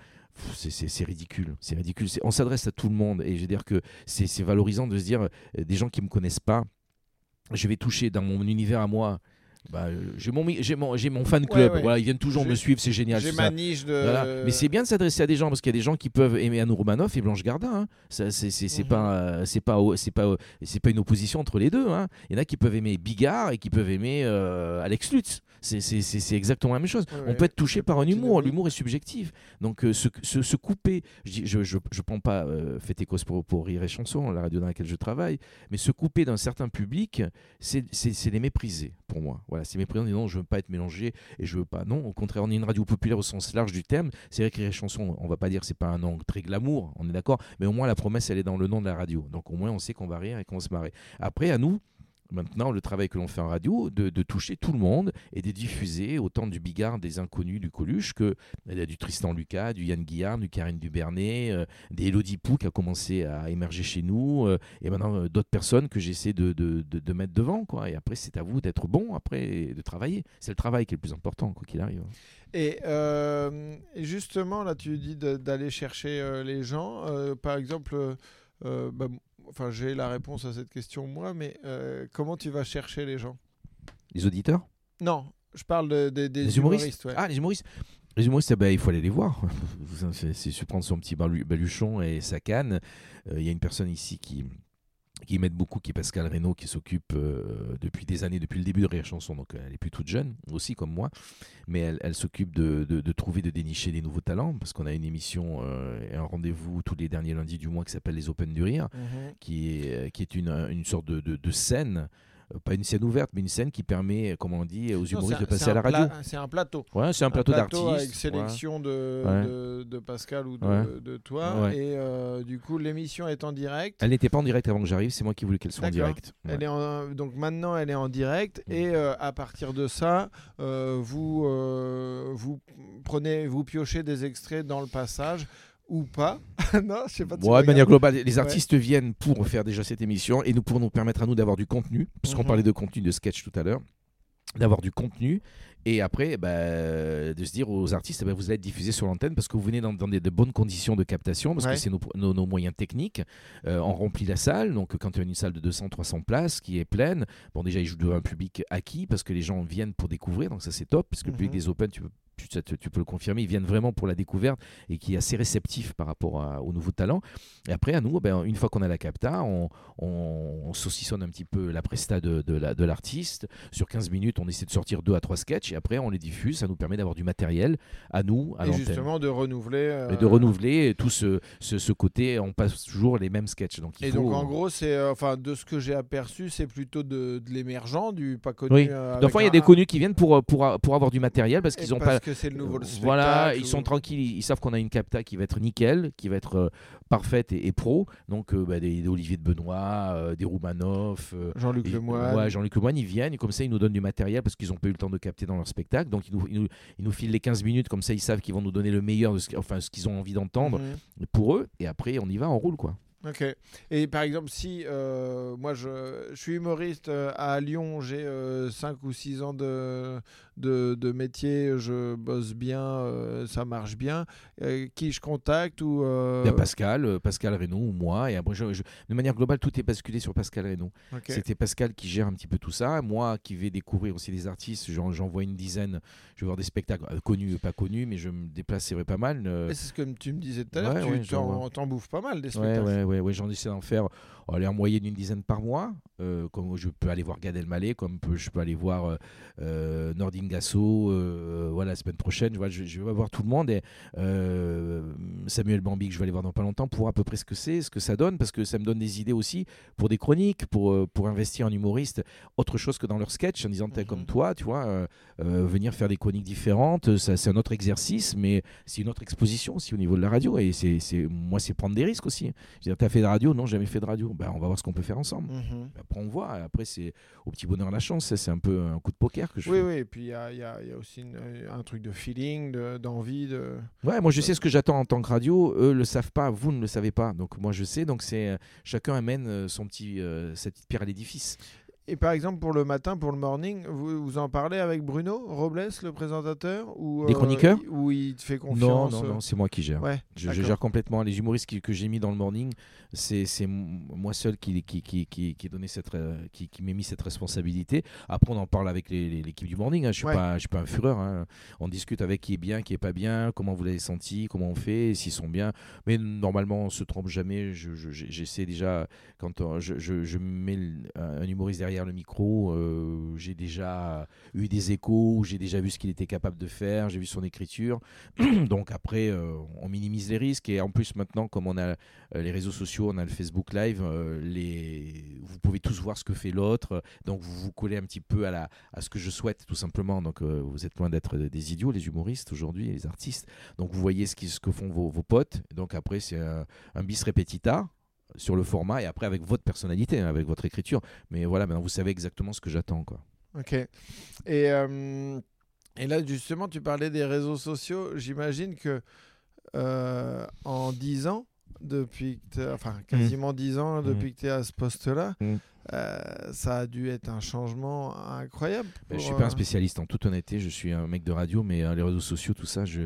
C'est ridicule, c'est ridicule. On s'adresse à tout le monde et je veux dire que c'est valorisant de se dire euh, des gens qui me connaissent pas, je vais toucher dans mon univers à moi bah, j'ai mon, mon, mon, fan club, Voilà, ils viennent toujours me suivre, c'est génial. J'ai ma niche de. Mais c'est bien de s'adresser à des gens parce qu'il y a des gens qui peuvent aimer Anne Romanoff et Blanche Gardin. Hein. C'est mhm. pas, c'est pas, c'est pas, c'est pas une opposition entre les deux. Hein. Il y en a qui peuvent aimer Bigard et qui peuvent aimer euh, Alex Lutz. C'est exactement la même chose. On peut être touché par un humour. L'humour est subjectif. Donc euh, se, se, couper, je, je, je, je, prends pas euh, Fête et cause pour, pour rire et chanson, la radio dans laquelle je travaille, mais se couper d'un certain public, c'est les mépriser pour moi. Voilà, c'est méprisant. Non, je veux pas être mélangé et je veux pas. Non, au contraire, on est une radio populaire au sens large du terme. C'est vrai que les chansons, on va pas dire c'est pas un nom très glamour, on est d'accord, mais au moins la promesse elle est dans le nom de la radio. Donc au moins on sait qu'on va rire et qu'on se marrer. Après, à nous maintenant le travail que l'on fait en radio, de, toucher tout le monde et de diffuser autant du Bigard, des inconnus, du Coluche, que a du Tristan Lucas, du Yann Guillard, du Karine Dubernay, euh, des Elodie Pou qui a commencé à émerger chez nous, euh, et maintenant euh, d'autres personnes que j'essaie de, mettre devant. Quoi. Et après, c'est à vous d'être bon, après, de travailler. C'est le travail qui est le plus important, quoi qu'il arrive. Et justement, là, tu dis d'aller chercher les gens. par exemple, bah, enfin, j'ai la réponse à cette question moi, mais euh, comment tu vas chercher les gens? Les auditeurs? Non, je parle des humoristes? Ah, les humoristes les humoristes, eh ben, il faut aller les voir. C'est prendre son petit baluchon et sa canne. Euh, il y a une personne ici qui, qui m'aide beaucoup, qui est Pascal Reynaud, qui s'occupe euh, depuis des années, depuis le début de Rire Chanson, donc elle est plus toute jeune, aussi comme moi, mais elle, s'occupe de, de, trouver, de dénicher des nouveaux talents, parce qu'on a une émission euh, et un rendez-vous tous les derniers lundis du mois qui s'appelle les Open du Rire, mhm. qui est, qui est une, une sorte de, de scène pas une scène ouverte, mais une scène qui permet, comme on dit, aux humoristes de passer à la radio. C'est un plateau. Ouais, c'est un, plateau d'artistes. Avec sélection de, de, Pascal ou de, de toi. Et du coup, l'émission est en direct. Elle n'était pas en direct avant que j'arrive, c'est moi qui voulais qu'elle soit en direct. Elle est en, donc maintenant, elle est en direct. Mm. Et à partir de ça, vous, vous prenez, vous piochez des extraits dans le passage ou pas. non, je sais pas. de manière globale, les artistes viennent pour faire déjà cette émission et nous pour nous permettre à nous d'avoir du contenu, puisqu'on mhm. parlait de contenu de sketch tout à l'heure, d'avoir du contenu et après bah, de se dire aux artistes bah, vous allez être diffusés sur l'antenne parce que vous venez dans, des, de bonnes conditions de captation parce que c'est nos, nos, moyens techniques euh, on remplit la salle donc quand tu as une salle de 200 300 places qui est pleine bon déjà ils jouent devant un public acquis parce que les gens viennent pour découvrir donc ça c'est top parce que le public mhm. des open tu peux tu, peux le confirmer, ils viennent vraiment pour la découverte et qui est assez réceptif par rapport aux nouveaux talents. Et après, à nous, ben, une fois qu'on a la capta, on, on, saucissonne un petit peu la presta de, de l'artiste. Sur 15 minutes, on essaie de sortir deux à trois sketchs et après, on les diffuse. Ça nous permet d'avoir du matériel à nous, à Et justement, de renouveler. Et de euh, renouveler tout ce, ce, côté, on passe toujours les mêmes sketchs. Donc, et donc, en gros, c'est, euh, enfin, de ce que j'ai aperçu, c'est plutôt de, de l'émergent, du pas connu. Oui. Euh, fois, il y a des connus qui viennent pour, pour, pour avoir du matériel parce qu'ils n'ont pas c'est le nouveau Voilà, ils sont tranquilles, ils savent qu'on a une capta qui va être nickel, qui va être euh, parfaite et, pro. Donc euh, bah, des, Olivier de Benoît, euh, des Roumanoff, Jean-Luc Lemoyne. Ouais, Jean-Luc Lemoyne, ils viennent et comme ça ils nous donnent du matériel parce qu'ils n'ont pas eu le temps de capter dans leur spectacle. Donc ils nous, ils nous, filent les 15 minutes, comme ça ils savent qu'ils vont nous donner le meilleur, de ce, enfin ce qu'ils ont envie d'entendre mhm. pour eux. Et après on y va, on roule quoi. Ok. Et par exemple, si moi je, je, suis humoriste à Lyon, j'ai 5 ou 6 ans de, de, métier, je bosse bien, euh, ça marche bien. Euh, qui je contacte ou euh, Pascal, Pascal Reynaud ou moi. Et après, de manière globale, tout est basculé sur Pascal Reynaud. C'était Pascal qui gère un petit peu tout ça. Moi qui vais découvrir aussi des artistes, j'en vois une dizaine. Je vais voir des spectacles connus et pas connus, mais je me déplace c'est pas mal. C'est ce que tu me disais tout à l'heure, tu t'en bouffes pas mal des spectacles. Ouais, ouais, ouais, j'en essaie d'en faire aller en moyenne une dizaine par mois. comme je peux aller voir Gad Elmaleh, comme je peux aller voir Gasso, euh, voilà, la semaine prochaine, je, je, vais voir tout le monde et euh, Samuel Bambi que je vais aller voir dans pas longtemps pour à peu près ce que c'est, ce que ça donne, parce que ça me donne des idées aussi pour des chroniques, pour, euh, pour investir en humoriste, autre chose que dans leur sketch, en disant, mm comme toi, tu vois, venir faire des chroniques différentes, c'est un autre exercice, mais c'est une autre exposition aussi au niveau de la radio et c'est moi, c'est prendre des risques aussi. Je veux tu as fait de radio Non, jamais fait de radio. Ben, on va voir ce qu'on peut faire ensemble. Mhm. Après, on voit. Après, c'est au petit bonheur la chance. C'est un peu un coup de poker que je oui, fais. Oui, et puis il y, a, aussi un truc de feeling, d'envie. De, Ouais, moi je sais ce que j'attends en tant que radio. Eux le savent pas, vous ne le savez pas. Donc moi je sais. Donc c'est chacun amène euh, son petit, euh, sa petite pierre à l'édifice. Et par exemple, pour le matin, pour le morning, vous, vous en parlez avec Bruno Robles, le présentateur ou, Des chroniqueurs Ou il te fait confiance Non, non, non, c'est moi qui gère. Ouais, je, gère complètement. Les humoristes que j'ai mis dans le morning, c'est moi seul qui, qui, qui, qui, qui, donné cette, euh, qui, qui m'ai mis cette responsabilité. Après, on en parle avec l'équipe du morning. Hein. Je ne suis, pas, je suis pas un fureur. Hein. On discute avec qui est bien, qui est pas bien, comment vous l'avez senti, comment on fait, s'ils sont bien. Mais normalement, on ne se trompe jamais. J'essaie déjà, quand je, je, mets un humoriste derrière le micro, euh, j'ai déjà eu des échos, j'ai déjà vu ce qu'il était capable de faire, j'ai vu son écriture. Donc après, euh, on minimise les risques. Et en plus, maintenant, comme on a les réseaux sociaux, on a le Facebook Live, euh, les... vous pouvez tous voir ce que fait l'autre, donc vous vous collez un petit peu à, la... à ce que je souhaite tout simplement. Donc euh, vous êtes loin d'être des idiots, les humoristes aujourd'hui, les artistes. Donc vous voyez ce, qui, ce que font vos, vos potes. Donc après c'est un, bis repetita sur le format et après avec votre personnalité, hein, avec votre écriture. Mais voilà, maintenant vous savez exactement ce que j'attends. quoi. Ok. Et, euh, et là justement, tu parlais des réseaux sociaux. J'imagine que en 10 ans, depuis que enfin mmh. quasiment dix ans depuis mmh. que tu es à ce poste-là. Mmh. Euh, ça a dû être un changement incroyable. Je ne suis pas un euh, spécialiste en toute honnêteté, je suis un mec de radio, mais euh, les réseaux sociaux, tout ça, je,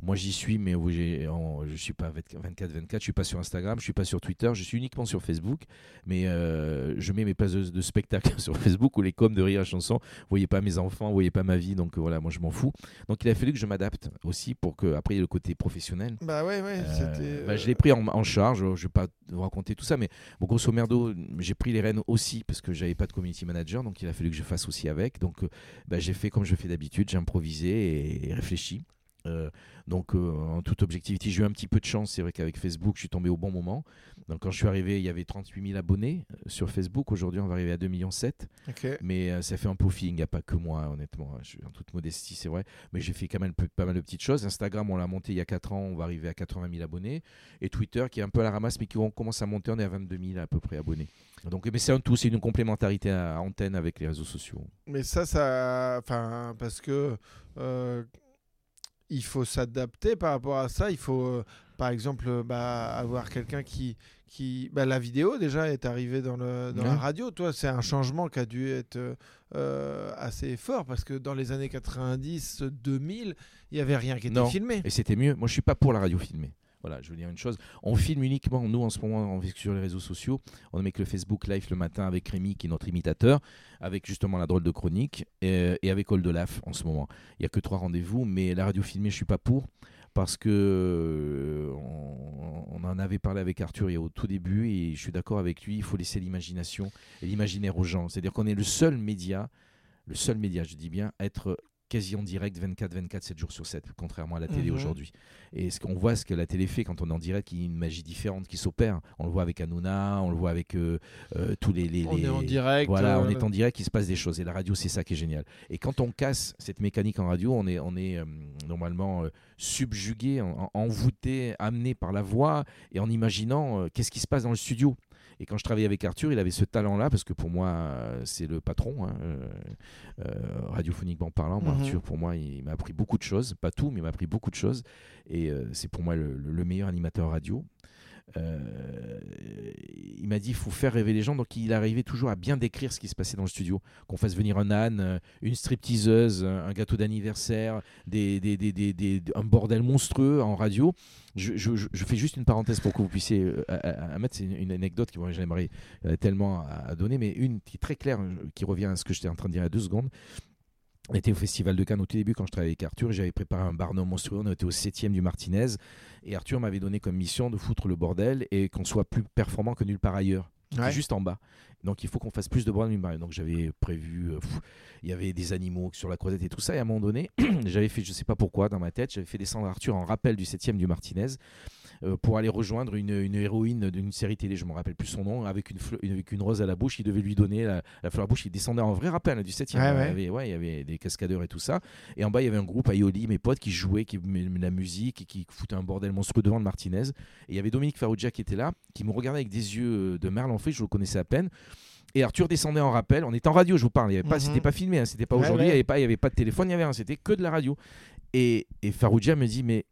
moi, j'y suis, mais où je suis pas 24-24, je suis pas sur Instagram, je suis pas sur Twitter, je suis uniquement sur Facebook. Mais euh, je mets mes places de, spectacle sur Facebook ou les coms de rire à chanson. Vous voyez pas mes enfants, vous voyez pas ma vie, donc voilà, moi je m'en fous. Donc il a fallu que je m'adapte aussi pour que après il y ait le côté professionnel. Bah ouais, ouais. Euh, bah, je l'ai pris en, charge. Je vais pas vous raconter tout ça, mais bon, grosso merdo, j'ai pris les rênes aussi parce que j'avais pas de community manager, donc il a fallu que je fasse aussi avec. Donc euh, bah, j'ai fait comme je fais d'habitude, j'ai improvisé et réfléchi. Euh, donc, euh, en toute objectivité, j'ai eu un petit peu de chance. C'est vrai qu'avec Facebook, je suis tombé au bon moment. Donc, quand je suis arrivé, il y avait 38 000 abonnés sur Facebook. Aujourd'hui, on va arriver à 2,7 millions. Mais ça fait un peu Il n'y a pas que moi, honnêtement. Je suis en toute modestie, c'est vrai. Mais j'ai fait quand même pas mal de petites choses. Instagram, on l'a monté il y a 4 ans. On va arriver à 80 000 abonnés. Et Twitter, qui est un peu à la ramasse, mais qui commence à monter. On est à 22 000 à peu près abonnés. Donc, mais c'est un tout. C'est une complémentarité à antenne avec les réseaux sociaux. Mais ça, ça. Enfin, parce que il faut s'adapter par rapport à ça. Il faut, euh, par exemple, euh, bah, avoir quelqu'un qui, qui, bah, la vidéo déjà est arrivée dans, le, dans la radio. Toi, c'est un changement qui a dû être euh, assez fort parce que dans les années 90, 2000, il n'y avait rien qui était filmé. Et c'était mieux. Moi, je suis pas pour la radio filmée. Voilà, je veux dire une chose. On filme uniquement, nous en ce moment, sur les réseaux sociaux. On met que le Facebook Live le matin avec Rémi, qui est notre imitateur, avec justement la drôle de chronique, et, avec Oldolaf en ce moment. Il n'y a que trois rendez-vous, mais la radio filmée, je suis pas pour. Parce que euh, on, en avait parlé avec Arthur au tout début, et je suis d'accord avec lui, il faut laisser l'imagination et l'imaginaire aux gens. C'est-à-dire qu'on est le seul média, le seul média, je dis bien, être quasi en direct 24 24 7 jours sur 7 contrairement à la télé mhm. aujourd'hui. Et ce qu'on voit ce que la télé fait quand on est en direct il y a une magie différente qui s'opère. On le voit avec Hanouna on le voit avec euh, euh, tous les, les, on est en direct voilà on euh, est en direct il se passe des choses. Et la radio c'est ça qui est génial. Et quand on casse cette mécanique en radio on est on est normalement subjugué envoûté amené par la voix et en imaginant qu'est-ce qui se passe dans le studio et quand je travaillais avec Arthur, il avait ce talent-là, parce que pour moi, c'est le patron, hein, euh, euh, radiophoniquement parlant. Moi, mhm. Arthur, pour moi, il, m'a appris beaucoup de choses. Pas tout, mais il m'a appris beaucoup de choses. Et euh, c'est pour moi le, meilleur animateur radio. Euh, il m'a dit il faut faire rêver les gens. Donc il arrivait toujours à bien décrire ce qui se passait dans le studio. Qu'on fasse venir un âne, euh, une stripteaseuse, un gâteau d'anniversaire, un bordel monstrueux en radio. Je, fais juste une parenthèse pour que vous puissiez euh, mettre. C'est une, anecdote qui j'aimerais tellement à, donner, mais une qui est très claire, qui revient à ce que j'étais en train de dire il y a deux secondes. On était au Festival de Cannes au tout début quand je travaillais avec Arthur. J'avais préparé un Barnum monstrueux. On était au 7 du Martinez. Et Arthur m'avait donné comme mission de foutre le bordel et qu'on soit plus performant que nulle part ailleurs. Juste en bas. Donc il faut qu'on fasse plus de bordel nulle Donc j'avais prévu. Euh, il y avait des animaux sur la croisette et tout ça. Et à un moment donné, j'avais fait, je sais pas pourquoi, dans ma tête, j'avais fait descendre Arthur en rappel du 7 du Martinez. Euh, pour aller rejoindre une, héroïne d'une série télé, je ne me rappelle plus son nom, avec une, avec une rose à la bouche. Il devait lui donner la, fleur à la bouche. Il descendait en vrai rappel du 7 ouais, il, y avait, des cascadeurs et tout ça. Et en bas, il y avait un groupe Aioli, mes potes, qui jouaient qui, la musique et qui foutaient un bordel monstrueux devant le Martinez. Et il y avait Dominique Farrugia qui était là, qui me regardait avec des yeux de merle en fait, je le connaissais à peine. Et Arthur descendait en rappel. On était en radio, je vous parle. Il pas, mhm. c'était pas filmé, hein, c'était pas aujourd'hui. Il n'y avait pas, il y avait pas de téléphone, il y avait rien. C'était que de la radio. Et, et Farouja me dit, mais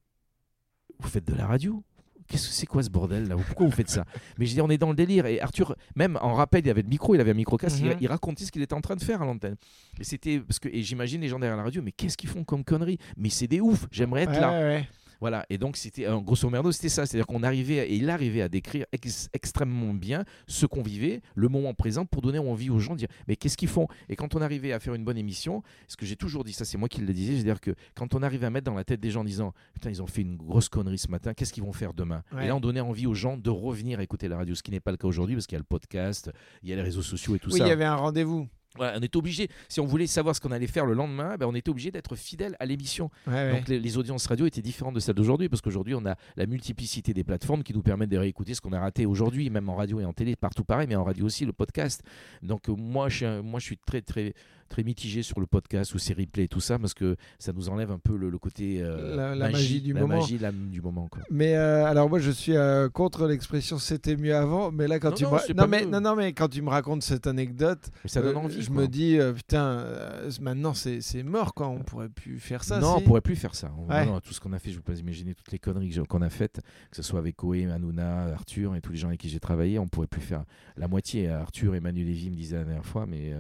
vous faites de la radio? Qu'est-ce que c'est quoi ce bordel là? Pourquoi vous faites ça? Mais je dis, on est dans le délire. Et Arthur, même en rappel, il avait le micro, il avait un micro casque, il, mhm. racontait ce qu'il était en train de faire à l'antenne. Et c'était parce que, et j'imagine les gens derrière la radio, mais qu'est-ce qu'ils font comme conneries? Mais c'est des ouf. J'aimerais être là. Voilà, et donc c'était un grosso merdo, c'était ça, c'est-à-dire qu'on arrivait, et il arrivait à décrire extrêmement bien ce qu'on vivait, le moment présent, pour donner envie aux gens de dire, mais qu'est-ce qu'ils font? Et quand on arrivait à faire une bonne émission, ce que j'ai toujours dit, ça c'est moi qui le disais, c'est-à-dire que quand on arrivait à mettre dans la tête des gens en disant, putain, ils ont fait une grosse connerie ce matin, qu'est-ce qu'ils vont faire demain? Et là, on donnait envie aux gens de revenir écouter la radio, ce qui n'est pas le cas aujourd'hui, parce qu'il y a le podcast, il y a les réseaux sociaux et tout ça. Oui, il y avait un rendez-vous on était obligé, si on voulait savoir ce qu'on allait faire le lendemain, ben on était obligé d'être fidèle à l'émission. Donc Les, audiences radio étaient différentes de celles d'aujourd'hui parce qu'aujourd'hui on a la multiplicité des plateformes qui nous permettent de réécouter ce qu'on a raté aujourd'hui, même en radio et en télé, partout pareil, mais en radio aussi, le podcast. Donc euh, moi je, moi, je suis très très très mitigé sur le podcast ou ces replays et tout ça parce que ça nous enlève un peu le, côté euh, la, magie, du moment. Magie, du moment quoi. Mais euh, alors moi je suis euh, contre l'expression c'était mieux avant, mais là quand tu me... non, mais, non, non mais quand tu me racontes cette anecdote, ça donne envie, je me dis putain maintenant c'est mort quoi, on pourrait plus faire ça. Non, on pourrait plus faire ça. tout ce qu'on a fait, je ne peux pas imaginer toutes les conneries qu'on a faites, que ce soit avec Koé, Hanouna, Arthur et tous les gens avec qui j'ai travaillé, on pourrait plus faire la moitié. Arthur et Manu Lévy me disaient la dernière fois, mais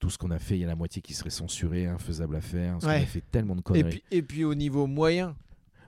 tout ce qu'on a fait, il y a la moitié qui serait censuré, infaisable à faire. On a fait tellement de conneries. Et puis, et puis au niveau moyen,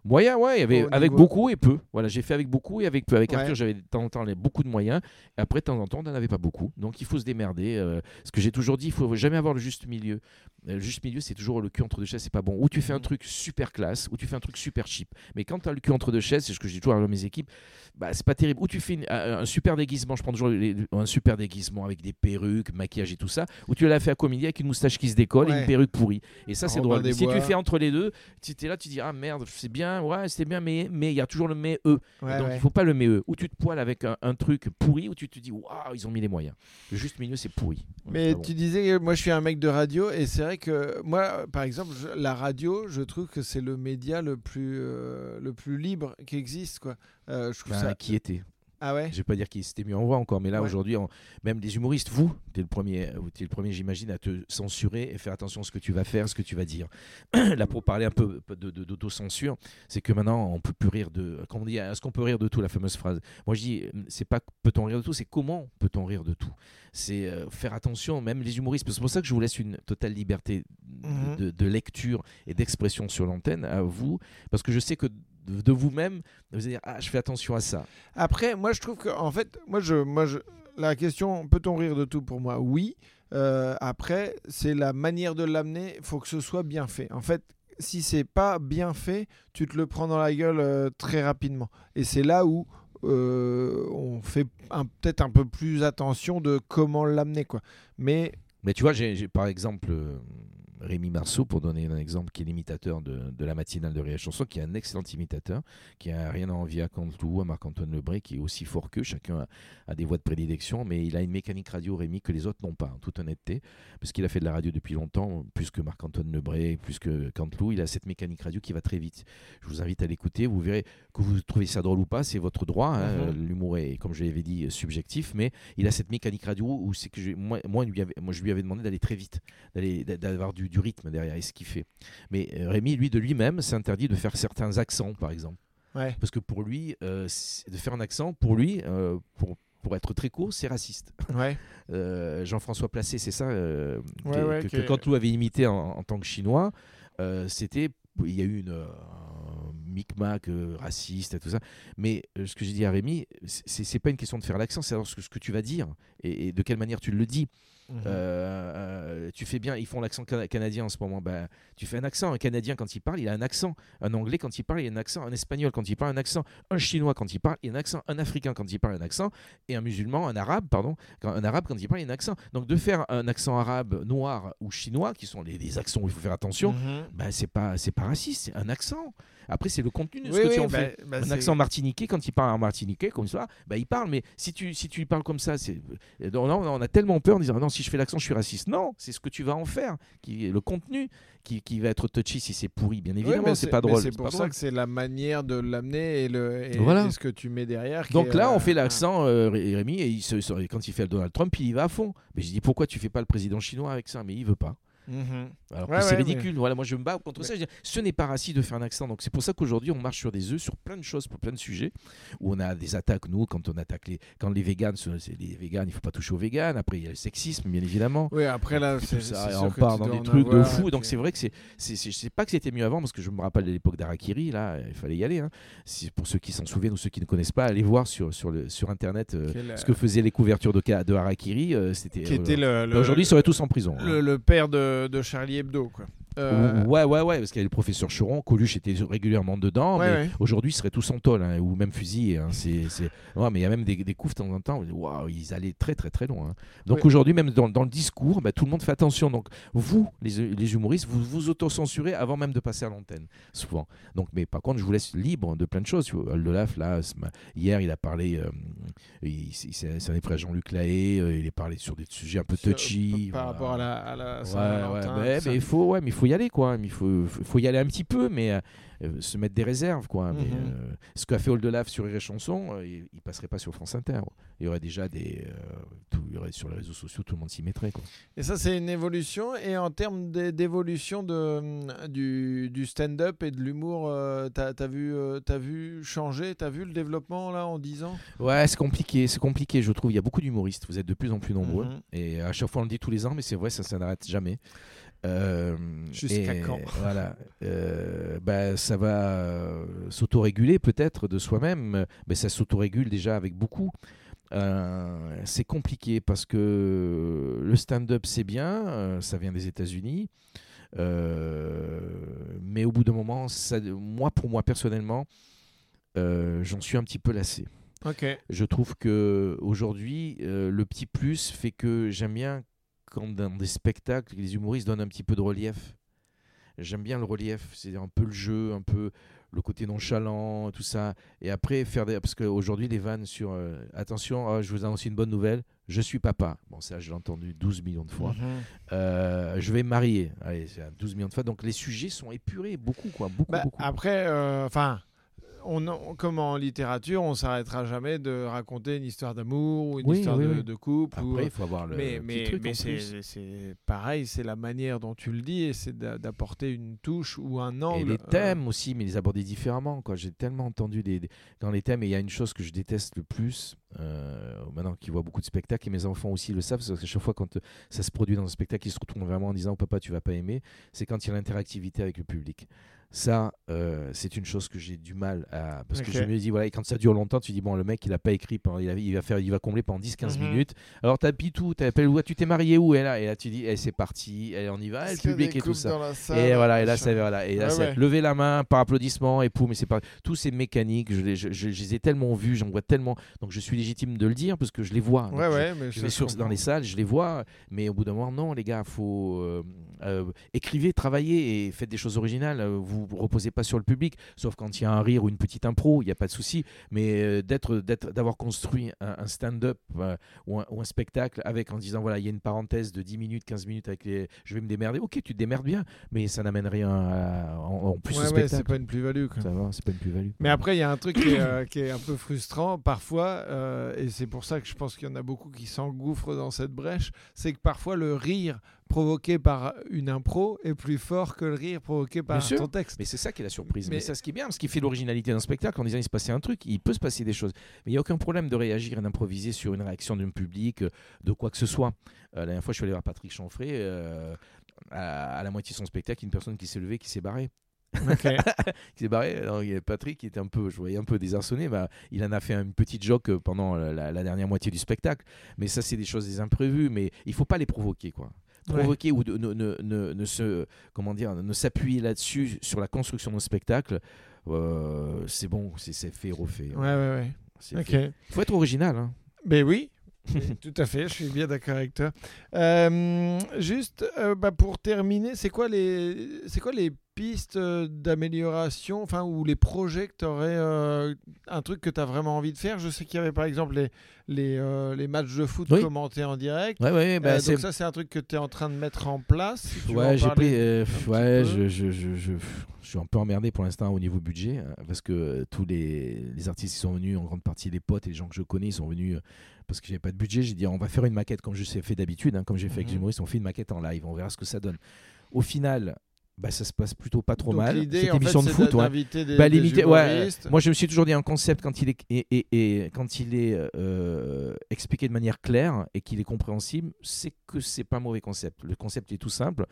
Moyen, ouais, il y avait, avec beaucoup et peu. Voilà, j'ai fait avec beaucoup et avec peu. Avec Ouais. Arthur, j'avais de temps en temps beaucoup de moyens. Et après, de temps en temps, on n'en avait pas beaucoup. Donc, il faut se démerder. euh, ce que j'ai toujours dit, il faut jamais avoir le juste milieu. Euh, Le juste milieu, c'est toujours le cul entre deux chaises, c'est pas bon. Ou tu fais un Mhm. truc super classe, ou tu fais un truc super cheap. Mais quand tu as le cul entre deux chaises, c'est ce que je dis toujours à mes équipes, bah, c'est pas terrible. Ou tu fais une- un, super déguisement, je prends toujours les- un super déguisement avec des perruques, maquillage et tout ça, ou tu l'as fait à comédie avec une moustache qui se décolle et une perruque pourrie. Et ça, c'est drôle. Si tu fais entre les deux, tu es là, tu dis ah merde, c'est bien, ouais, c'était bien, mais mais il y a toujours le mais eux. Ouais, Donc ouais. il faut pas le mais eux. Ou tu te poiles avec un, un truc pourri, ou tu te dis waouh, ils ont mis les moyens. Le juste milieu, c'est pourri. Donc, Mais bon. tu disais, moi je suis un mec de radio et c'est vrai que moi, par exemple, je- la radio, je trouve que c'est le média le plus, euh, le plus libre qui existe. Quoi. Euh, je trouve Bah, ça... qui était Ah ouais? Je vais pas dire qu'il c'était mieux en voix encore, mais là Ouais. aujourd'hui, on- même les humoristes, vous, tu es le premier, euh, t'es le premier, j'imagine, à te censurer et faire attention à ce que tu vas faire, ce que tu vas dire. là, pour parler un peu de- de- d'autocensure, c'est que maintenant, on peut plus rire de. Quand on dit, est-ce qu'on peut rire de tout, la fameuse phrase? Moi, je dis, euh, c'est pas peut-on rire de tout, c'est comment peut-on rire de tout? C'est euh, faire attention, même les humoristes. C'est pour ça que je vous laisse une totale liberté de, de- de lecture et d'expression sur l'antenne à vous, parce que je sais que de, de vous-même, vous allez dire, ah, je fais attention à ça. Après, moi je trouve que, en fait, moi je, moi je, la question, peut-on rire de tout pour moi? Oui. Euh, après, c'est la manière de l'amener. Il faut que ce soit bien fait. En fait, si c'est pas bien fait, tu te le prends dans la gueule euh, très rapidement. Et c'est là où euh, on fait peut-être un peu plus attention de comment l'amener, quoi. Mais Mais tu vois, j'ai par exemple Rémi Marceau, pour donner un exemple, qui est l'imitateur de, de la matinale de et Chanson, qui est un excellent imitateur, qui a rien à envier à Cantelou, à Marc-Antoine Lebré, qui est aussi fort qu'eux. Chacun a, a des voix de prédilection, mais il a une mécanique radio, Rémi, que les autres n'ont pas, en toute honnêteté, parce qu'il a fait de la radio depuis longtemps, plus que Marc-Antoine Lebré, plus que Cantelou. Il a cette mécanique radio qui va très vite. Je vous invite à l'écouter, vous verrez que vous trouvez ça drôle ou pas, c'est votre droit. hein. Mhm. L'humour est, comme je l'avais dit, subjectif, mais il a cette mécanique radio où c'est que je, moi, moi, il lui avait- moi, je lui avais demandé d'aller très vite, d'aller d'a- d'avoir du, du rythme derrière et ce qu'il fait. Mais euh, Rémi, lui, de lui-même, s'interdit de faire certains accents, par exemple, ouais, parce que pour lui, euh, de faire un accent, pour lui, euh, pour pour être très court, c'est raciste. ouais, Euh, Jean-François Placé, c'est ça, Ouais, que, que, que avait imité en, en tant que chinois, c'était il y a eu une un micmac raciste et tout ça. Mais ce que j'ai dit à Rémi, c'est pas une question de faire l'accent, c'est savoir ce que, ce que tu vas dire et, et de quelle manière tu le dis. Mhm. Euh, euh, tu fais bien, ils font l'accent cana- canadien en ce moment. Ben, tu fais un accent. Un canadien, quand il parle, il a un accent. Un anglais, quand il parle, il a un accent. Un espagnol, quand il parle, un accent. Un chinois, quand il parle, il a un accent. Un africain, quand il parle, un accent. Et un musulman, un arabe, pardon. Quand, un arabe, quand il parle, il a un accent. Donc de faire un accent arabe, noir ou chinois, qui sont les, les accents où il faut faire attention, ben, c'est pas, pas raciste, c'est un accent. Après, c'est le contenu de ce Oui, que oui, tu en bah- fais. bah, un accent martiniquais, quand il parle en martiniquais, comme ça, bah, il parle, mais si tu, si tu lui parles comme ça, c'est. euh, Non, non, on a tellement peur en disant non, si je fais l'accent, je suis raciste. Non, c'est ce que tu vas en faire, qui est le contenu qui, qui va être touchy si c'est pourri, bien évidemment, c'est pas drôle. C'est pour ça drôle. que c'est la manière de l'amener et, le, et, Voilà. et ce que tu mets derrière. Donc là, euh, on fait l'accent, euh, Ré- Rémi, et il se- quand il fait le Donald Trump, il y va à fond. Mais je dis pourquoi tu fais pas le président chinois avec ça? Mais il veut pas. Mhm. Alors Ouais, que c'est ouais, ridicule. Voilà, moi je me bats contre ça. Je ce n'est pas raciste de faire un accent. Donc c'est pour ça qu'aujourd'hui on marche sur des œufs sur plein de choses, pour plein de sujets, où on a des attaques nous quand on attaque les, quand les véganes, les véganes, il faut pas toucher aux véganes. Après il y a le sexisme, bien évidemment. Oui, après là, c'est ça, on part dans des trucs de fou. Donc c'est vrai que c'est, c'est, c'est- je sais pas que c'était mieux avant parce que je me rappelle de l'époque d'Arakiri. Là, il fallait y aller. hein. Pour ceux qui s'en souviennent ou ceux qui ne connaissent pas, allez voir sur sur le sur internet euh, Quel, euh, ce que faisaient les couvertures de, de Harakiri. euh, c'était euh, le, bah, le- aujourd'hui ils seraient tous en prison. hein. le, le père de, de Charlie Hebdo, quoi. Euh, Ouais, ouais, ouais, parce qu'il y avait le professeur Choron, Coluche était régulièrement dedans, Ouais, mais ouais. aujourd'hui, ils seraient tous en tôle, hein, ou même fusillés. hein, c'est, ouais, mais il y a même des, des coups de temps en temps, waouh, ils allaient très, très, très loin. hein. Donc aujourd'hui, même dans, dans le discours, bah, tout le monde fait attention. Donc vous, les, les humoristes, vous vous autocensurez avant même de passer à l'antenne, souvent. Donc, mais par contre, je vous laisse libre de plein de choses. Oldelaf, là, hier, il a parlé, euh, il, il s'en est pris à Jean-Luc Lahaye, euh, il est parlé sur des sujets un peu touchy. Par voilà. rapport à la, à la Ouais, ouais, mais, il faut, ouais, mais il faut y aller, quoi. Il faut, faut, faut y aller un petit peu, mais euh, se mettre des réserves, quoi. Mais, Mhm. euh, ce qu'a fait Oldelaf sur Rire Chanson, euh, il, il passerait pas sur France Inter. Il y aurait déjà des, euh, tout, il y aurait sur les réseaux sociaux, tout le monde s'y mettrait, quoi. Et ça, c'est une évolution. Et en termes d'é- d'évolution du, du stand-up et de l'humour, t'as as vu, t'as vu changer T'as vu le développement là en 10 ans? Ouais, c'est compliqué, c'est compliqué, je trouve. Il y a beaucoup d'humoristes. Vous êtes de plus en plus nombreux. Mhm. Et à chaque fois, on le dit tous les ans, mais c'est vrai, ça, ça n'arrête jamais. Euh, Jusqu'à quand? Voilà. Euh, bah, ça va euh, s'autoréguler peut-être de soi-même, mais ça s'autorégule déjà avec beaucoup. Euh, c'est compliqué parce que le stand-up c'est bien, ça vient des États-Unis, mais au bout d'un moment, ça, moi pour moi personnellement, j'en suis un petit peu lassé. Je trouve que aujourd'hui, euh, le petit plus fait que j'aime bien quand dans des spectacles, les humoristes donnent un petit peu de relief. J'aime bien le relief, c'est un peu le jeu, un peu le côté nonchalant, tout ça. Et après, faire des. Parce qu'aujourd'hui, les vannes sur. euh, attention, oh, je vous annonce une bonne nouvelle, je suis papa. Bon, ça, je l'ai entendu 12 millions de fois. Mhm. Euh, je vais me marier. Allez, c'est à 12 millions de fois. Donc les sujets sont épurés, beaucoup, quoi. Beaucoup, Bah, beaucoup. après, euh, on, en- comme en littérature, on s'arrêtera jamais de raconter une histoire d'amour ou une Oui, histoire oui, de, oui. de couple. ou- Après, il faut avoir le mais petit mais, truc mais en plus. c'est c'est pareil, c'est la manière dont tu le dis et c'est d'a- d'apporter une touche ou un angle. Et les euh, thèmes aussi, mais les aborder différemment. J'ai tellement entendu des, des- dans les thèmes, et il y a une chose que je déteste le plus, euh, maintenant qu'ils voient beaucoup de spectacles, et mes enfants aussi le savent, parce qu'à chaque fois quand euh, ça se produit dans un spectacle, ils se retrouvent vraiment en disant oh, Papa, tu vas pas aimer, c'est quand il y a l'interactivité avec le public. Ça, euh, c'est une chose que j'ai du mal à. Parce que je me dis, voilà, et quand ça dure longtemps, tu dis, bon, le mec, il a pas écrit, pendant, il, a- il va faire, il va combler pendant 10-15 Mhm. minutes. Alors, t'as tout, t'appelles où tu t'es marié où Et là, et là tu dis, eh, c'est parti, et on y va, et le est-ce qu'il y a public et tout ça. salle, Et voilà, et là, ça, voilà, et là, Ouais, c'est ouais. lever la main par applaudissement et poum, mais c'est pas tous ces mécaniques, je les, je, je- je les ai tellement vus, j'en vois tellement, donc je suis légitime de le dire parce que je les vois. Ouais, ouais, mais Je vais sur, dans les salles, je les vois, mais au bout d'un moment, non, les gars, faut euh, euh, écrivez, travaillez et faites des choses originales. Euh, Vous vous reposez pas sur le public, sauf quand il y a un rire ou une petite impro, il n'y a pas de souci. Mais euh, d'être, d'avoir construit un, un stand-up euh, ou, un, ou un spectacle avec en disant voilà, il y a une parenthèse de 10 minutes, 15 minutes avec les, je vais me démerder. Ok, tu te démerdes bien, mais ça n'amène rien à- en, en plus au Ouais, ouais, c'est spectacle. pas une plus-value. c'est pas une plus-value. Mais après, il y a un truc qui est, qui est un peu frustrant parfois, et c'est pour ça que je pense qu'il y en a beaucoup qui s'engouffrent dans cette brèche, c'est que parfois le rire provoqué par une impro est plus fort que le rire provoqué par Bien sûr. ton texte. Mais c'est ça qui est la surprise. Mais, Mais- c'est ce qui est bien, ce qui fait l'originalité d'un spectacle en disant il se passait un truc, il peut se passer des choses. Mais il n'y a aucun problème de réagir et d'improviser sur une réaction d'un public, euh, de quoi que ce soit. Euh, la dernière fois, je suis allé voir Patrick Chanfray, euh, à, à la moitié de son spectacle, une personne qui s'est levée, qui s'est barrée. Qui s'est barré. Alors, Patrick qui était un peu, je voyais un peu désarçonné. Bah, il en a fait une petite joke pendant la, la- la dernière moitié du spectacle. Mais ça, c'est des choses des imprévues. Mais il faut pas les provoquer, quoi. Ouais. Provoquer ou de- ne, ne, ne, se, comment dire, ne s'appuyer là-dessus sur la construction d'un spectacle. euh, c'est bon, c'est fait, refait. Ouais, ouais, ouais. C'est Ok. fait. Faut être original. hein. Ben oui, tout à fait, je suis bien d'accord avec toi. Euh, juste euh, bah, pour terminer, c'est quoi les, c'est quoi les pistes euh, d'amélioration, enfin ou les projets que tu aurais, un truc que tu as vraiment envie de faire? Je sais qu'il y avait par exemple les, les, euh, les matchs de foot Oui. commentés en direct. Ouais, ouais, bah, Euh, donc ça, c'est un truc que tu es en train de mettre en place. si Ouais, j'ai pris. euh, ouais, je, je, je, je, je suis un peu emmerdé pour l'instant au niveau budget euh, parce que euh, tous les, les artistes qui sont venus, en grande partie les potes et les gens que je connais, ils sont venus euh, parce que j'avais pas de budget. J'ai dit on va faire une maquette comme je sais fait d'habitude, hein, comme j'ai fait avec Mhm. les humoristes, on fait une maquette en live, on verra ce que ça donne. Au final, bah, ça se passe plutôt pas trop Donc, mal. Cette en fait, émission de c'est foot, ouais. des, Bah, des limiter- ouais, moi, je me suis toujours dit un concept quand il est, et, et- et quand il est euh, expliqué de manière claire et qu'il est compréhensible, c'est que c'est pas un mauvais concept. Le concept est tout simple.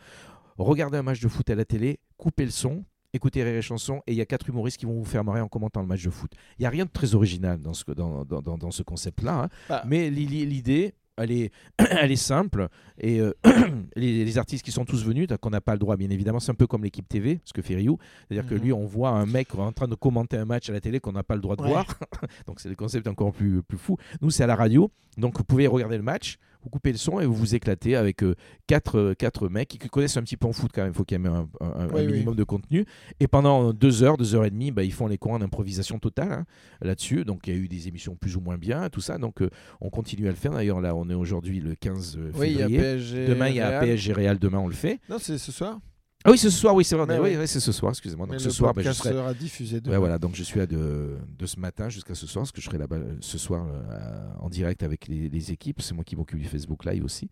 Regardez un match de foot à la télé, coupez le son, écoutez Rire et Chanson, et il y a quatre humoristes qui vont vous faire marrer en commentant le match de foot. Il n'y a rien de très original dans ce, dans, dans, dans- ce concept-là, hein. Bah. mais l'i- l'i- l'idée... Elle est, elle est simple et euh, les, les artistes qui sont tous venus, qu'on n'a pas le droit, bien évidemment, c'est un peu comme l'équipe TV, ce que fait Ryu, c'est-à-dire que Mhm. lui, on voit un mec en train de commenter un match à la télé qu'on n'a pas le droit de Ouais. voir. donc c'est le concept encore plus, plus fou. Nous, c'est à la radio. Donc vous pouvez regarder le match, vous coupez le son et vous vous éclatez avec euh, quatre, euh, quatre mecs qui connaissent un petit peu en foot quand même. Il faut qu'il y ait un, un- un Oui, oui. minimum de contenu. Et pendant deux heures, deux heures et demie, bah, ils font les cours en improvisation totale hein, là-dessus. Donc il y a eu des émissions plus ou moins bien, tout ça. Donc euh, on continue à le faire. D'ailleurs, là, on est aujourd'hui le 15 oui, il y a février. PSG. Demain, il y a Real. PSG Real. Demain, on le fait. Non, c'est ce soir. Ah oui, c'est ce soir. Oui, c'est vrai. Oui, c'est ce soir. Excusez-moi. Donc Mais ce le soir, bah, je serai. sera diffusé demain. Ouais, voilà, donc je suis là de, de ce matin jusqu'à ce soir, parce que je serai là-bas euh, ce soir euh, en direct avec les, les équipes. C'est moi qui m'occupe du Facebook Live aussi.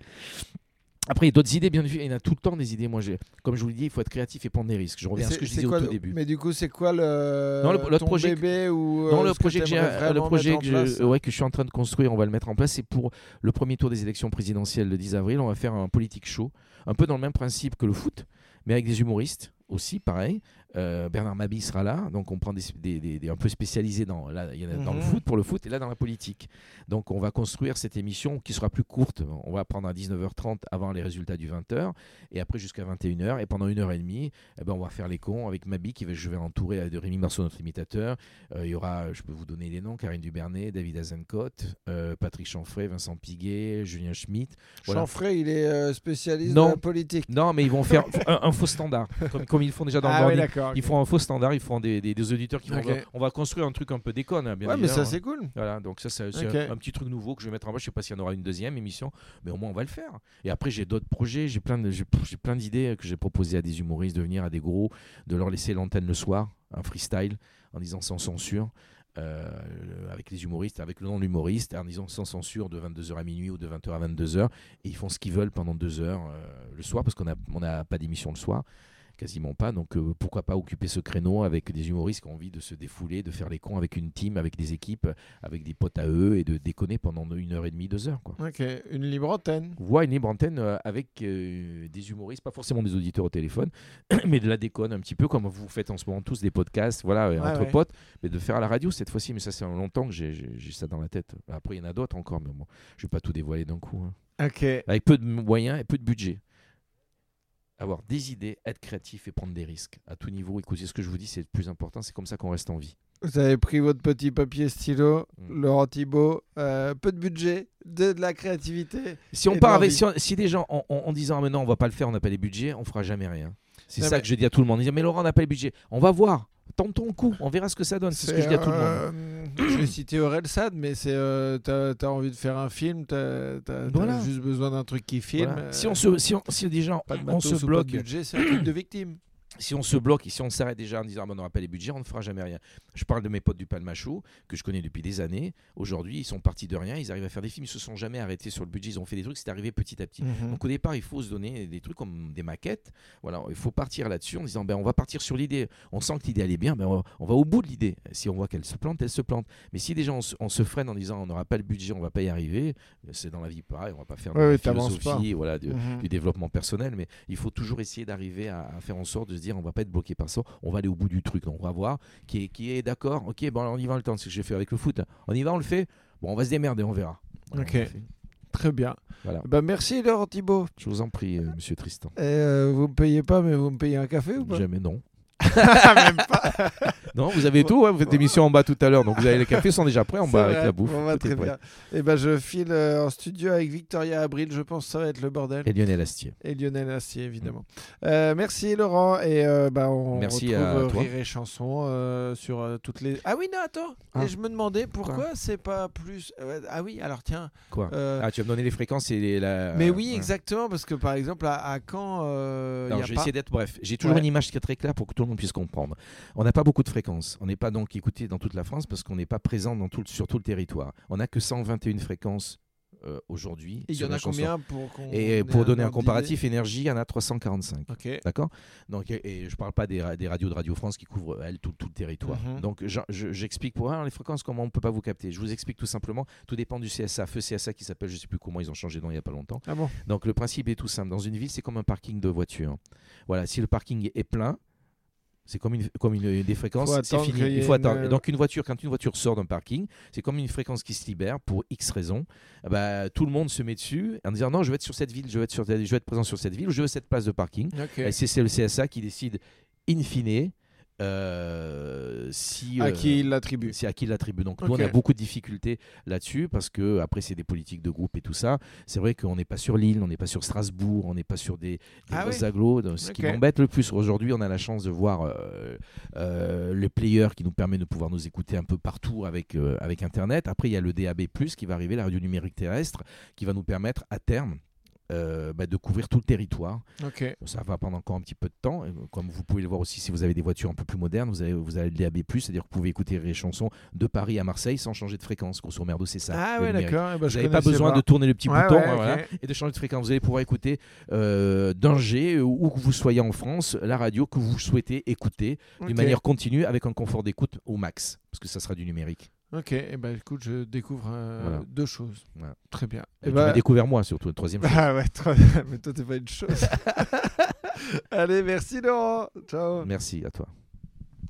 Après, il y a d'autres idées, bien sûr. Il y en a tout le temps des idées. Moi, j'ai- comme je vous l'ai dit, il faut être créatif et prendre des risques. Je reviens à ce que je disais quoi au tout le- début. Mais du coup, c'est quoi le, Non, le- ton projet- bébé ou Non, euh, le ce que projet que le projet que, je, ouais, que je suis en train de construire, on va le mettre en place, c'est pour le premier tour des élections présidentielles le 10 avril. On va faire un politique show, un peu dans le même principe que le foot, mais avec des humoristes aussi, pareil. Euh, Bernard Mabie sera là, donc on prend des, des- des- des- un peu spécialisés dans, là, il y en a dans le Mhm. foot pour le foot et là dans la politique. Donc on va construire cette émission qui sera plus courte. On va prendre à 19h30 avant les résultats du 20h et après jusqu'à 21h et pendant une heure et demie, eh ben, on va faire les cons avec Mabi qui va, je vais entourer de Rémi Marceau, notre imitateur. Euh, il y aura, je peux vous donner les noms, Karine Dubernet, David Azencote, euh, Patrick Chanfray, Vincent Piguet, Julien Schmitt. Voilà. Chanfray, il est euh, spécialiste Non. de la politique. Non, mais ils vont faire un, un faux standard, comme, comme ils font déjà dans le Ah oui, Morning. d'accord. Ils font un faux standard, ils font des, des- des auditeurs qui vont. On va construire un truc un peu déconne, bien Ouais, mais ça c'est cool. Voilà, donc ça, c'est un, un petit truc nouveau que je vais mettre en place. Je sais pas s'il y en aura une deuxième émission, mais au moins on va le faire. Et après, j'ai d'autres projets, j'ai plein de- j'ai j'ai plein d'idées que j'ai proposées à des humoristes de venir à des gros, de leur laisser l'antenne le soir, un freestyle, en disant sans censure. euh, avec les humoristes, avec le nom de l'humoriste, en disant sans censure de 22h à minuit ou de 20h à 22h, et ils font ce qu'ils veulent pendant deux heures euh, le soir, parce qu'on n'a on a pas d'émission le soir quasiment pas. Donc euh, pourquoi pas occuper ce créneau avec des humoristes qui ont envie de se défouler, de faire les cons avec une team, avec des équipes, avec des potes à eux et de déconner pendant une heure et demie, deux heures. Quoi. Ok, une libre antenne. Voix une libre antenne euh, avec euh, des humoristes, pas forcément des auditeurs au téléphone, mais de la déconne un petit peu comme vous faites en ce moment tous des podcasts, voilà, Ouais, entre ouais. potes, mais de faire à la radio cette fois-ci. Mais ça, c'est longtemps que j'ai ça dans la tête. Après, il y en a d'autres encore, mais bon, je vais pas tout dévoiler d'un coup. hein. Ok. Avec peu de moyens et peu de budget. Avoir des idées, être créatif et prendre des risques à tout niveau. Écoutez, ce que je vous dis, c'est le plus important. C'est comme ça qu'on reste en vie. Vous avez pris votre petit papier stylo, Mm. Laurent Thibault, euh, peu de budget, de, de la créativité. Si on part avec, si, on- si des gens en, en- en disant ah, mais non, on va pas le faire, on n'a pas les budgets, on fera jamais rien. C'est ça mais- que je dis à tout le monde. Ils disent mais Laurent, on n'a pas les budgets. On va voir. Tentons le coup. On verra ce que ça donne. C'est ce que je dis à tout le monde. euh, je vais citer Aurel Sad, mais c'est euh, t'as as envie de faire un film, t'as as, Voilà. juste besoin d'un truc qui filme. Voilà. euh, Si on se, si on, si déjà on matos se bloque, de budget, c'est un truc de victime. Si on se bloque si on s'arrête déjà en disant ah ben, on n'aura pas les budgets, on ne fera jamais rien. Je parle de mes potes du Palmachou que je connais depuis des années. Aujourd'hui, ils sont partis de rien, ils arrivent à faire des films, ils se sont jamais arrêtés sur le budget, ils ont fait des trucs, c'est arrivé petit à petit. Mhm. Donc au départ, il faut se donner des trucs comme des maquettes. Voilà, il faut partir là-dessus en disant ben on va partir sur l'idée. On sent que l'idée elle est bien, ben on va, on va au bout de l'idée. Si on voit qu'elle se plante, elle se plante. Mais si déjà on, se- on se freine en disant on n'aura pas le budget, on va pas y arriver, c'est dans la vie pareil, on va pas faire de Ouais, la philosophie, voilà, de- Mhm. du développement personnel, mais il faut toujours essayer d'arriver à, à faire en sorte de se dire on va pas être bloqué par ça, on va aller au bout du truc, Donc, on va voir qui est, qui est d'accord, ok, bon on y va le temps, c'est ce que j'ai fait avec le foot, on y va, on le fait, bon on va se démerder, on verra. Voilà, Ok. on. Très bien. Voilà. Bah, merci Laurent Thibault. Je vous en prie, euh, monsieur Tristan. Euh, vous me payez pas, mais vous me payez un café ou pas? Jamais non. Même pas. Non, vous avez tout, hein, vous faites l'émission en bas tout à l'heure, donc vous avez les cafés sont déjà prêts en bas avec la bouffe. Bon, bah, tout est très bien. Et ben je file euh, en studio avec Victoria Abril. Je pense que ça va être le bordel. Et Lionel Astier. Et Lionel Astier, évidemment. Euh, merci Laurent. Et euh, bah, on Merci retrouve à euh, toi. Rire et Chanson sur toutes les. Ah oui, non, attends. Ah. Et je me demandais pourquoi c'est pas plus. ah oui, alors tiens. Quoi Ah, tu vas me donner les fréquences et les, la... mais oui, ouais. exactement. Parce que par exemple, à, à Caen, Non, je vais pas. essayer d'être bref. J'ai toujours Ouais. une image qui est très claire pour que tout le monde puisse comprendre. On n'a pas beaucoup de fréquences. On n'est pas donc écouté dans toute la France parce qu'on n'est pas présent dans tout, le- sur tout le territoire. On n'a que 121 fréquences euh, aujourd'hui. Et il y en a combien pour qu'on Et pour donner un comparatif, énergie, il y en a 345. d'idée Ok. D'accord? Donc, et, et je parle pas des, ra- des radios de Radio France qui couvrent, elles, tout, tout le territoire. Mhm. Donc, je- je- j'explique pour alors, les fréquences, comment on ne peut pas vous capter. Je vous explique tout simplement. Tout dépend du CSA. Feu CSA qui s'appelle, je sais plus comment, ils ont changé de nom il n'y a pas longtemps. Ah bon? Donc, le principe est tout simple. Dans une ville, c'est comme un parking de voiture. Voilà, si le parking est plein, c'est comme une, comme une, des fréquences, c'est fini. Il faut attendre. une- Et Donc une voiture, quand une voiture sort d'un parking, c'est comme une fréquence qui se libère pour X raisons. Ah bah, tout le monde se met dessus en disant non, je veux être sur cette ville, je veux être, sur, je veux être présent sur cette ville, ou je veux cette place de parking. Et c'est c'est le CSA qui décide in fine euh, si À euh, qui il l'attribue c'est à qui il l'attribue. Donc nous, on a beaucoup de difficultés là-dessus parce que après c'est des politiques de groupe et tout ça. C'est vrai qu'on n'est pas sur Lille, on n'est pas sur Strasbourg, on n'est pas sur des, des Ah oui. agglos. Donc, Ce qui m'embête le plus aujourd'hui, on a la chance de voir euh, euh, le player qui nous permet de pouvoir nous écouter un peu partout avec euh, avec Internet. Après il y a le DAB+ qui va arriver, la radio numérique terrestre, qui va nous permettre à terme euh, bah, de couvrir tout le territoire. Ça va prendre encore un petit peu de temps. Et Comme vous pouvez le voir aussi, si vous avez des voitures un peu plus modernes, vous avez, vous avez le DAB+, c'est-à-dire que vous pouvez écouter les chansons de Paris à Marseille sans changer de fréquence. Grosso merdo, c'est ça. Ah ouais, d'accord. Eh ben, Vous n'avez pas besoin de tourner le petit Ouais, bouton ouais, voilà, ok. et de changer de fréquence. Vous allez pouvoir écouter euh, d'un G, où que vous soyez en France, la radio que vous souhaitez écouter Ok. d'une manière continue avec un confort d'écoute au max, parce que ça sera du numérique. Ok, eh ben, écoute, je découvre euh, Voilà. deux choses. Voilà. Très bien. Et Eh tu ben- m'as découvert moi surtout, le troisième chose. Ah ouais. Mais toi, t'es pas une chose. Allez, merci Laurent. Ciao. Merci à toi.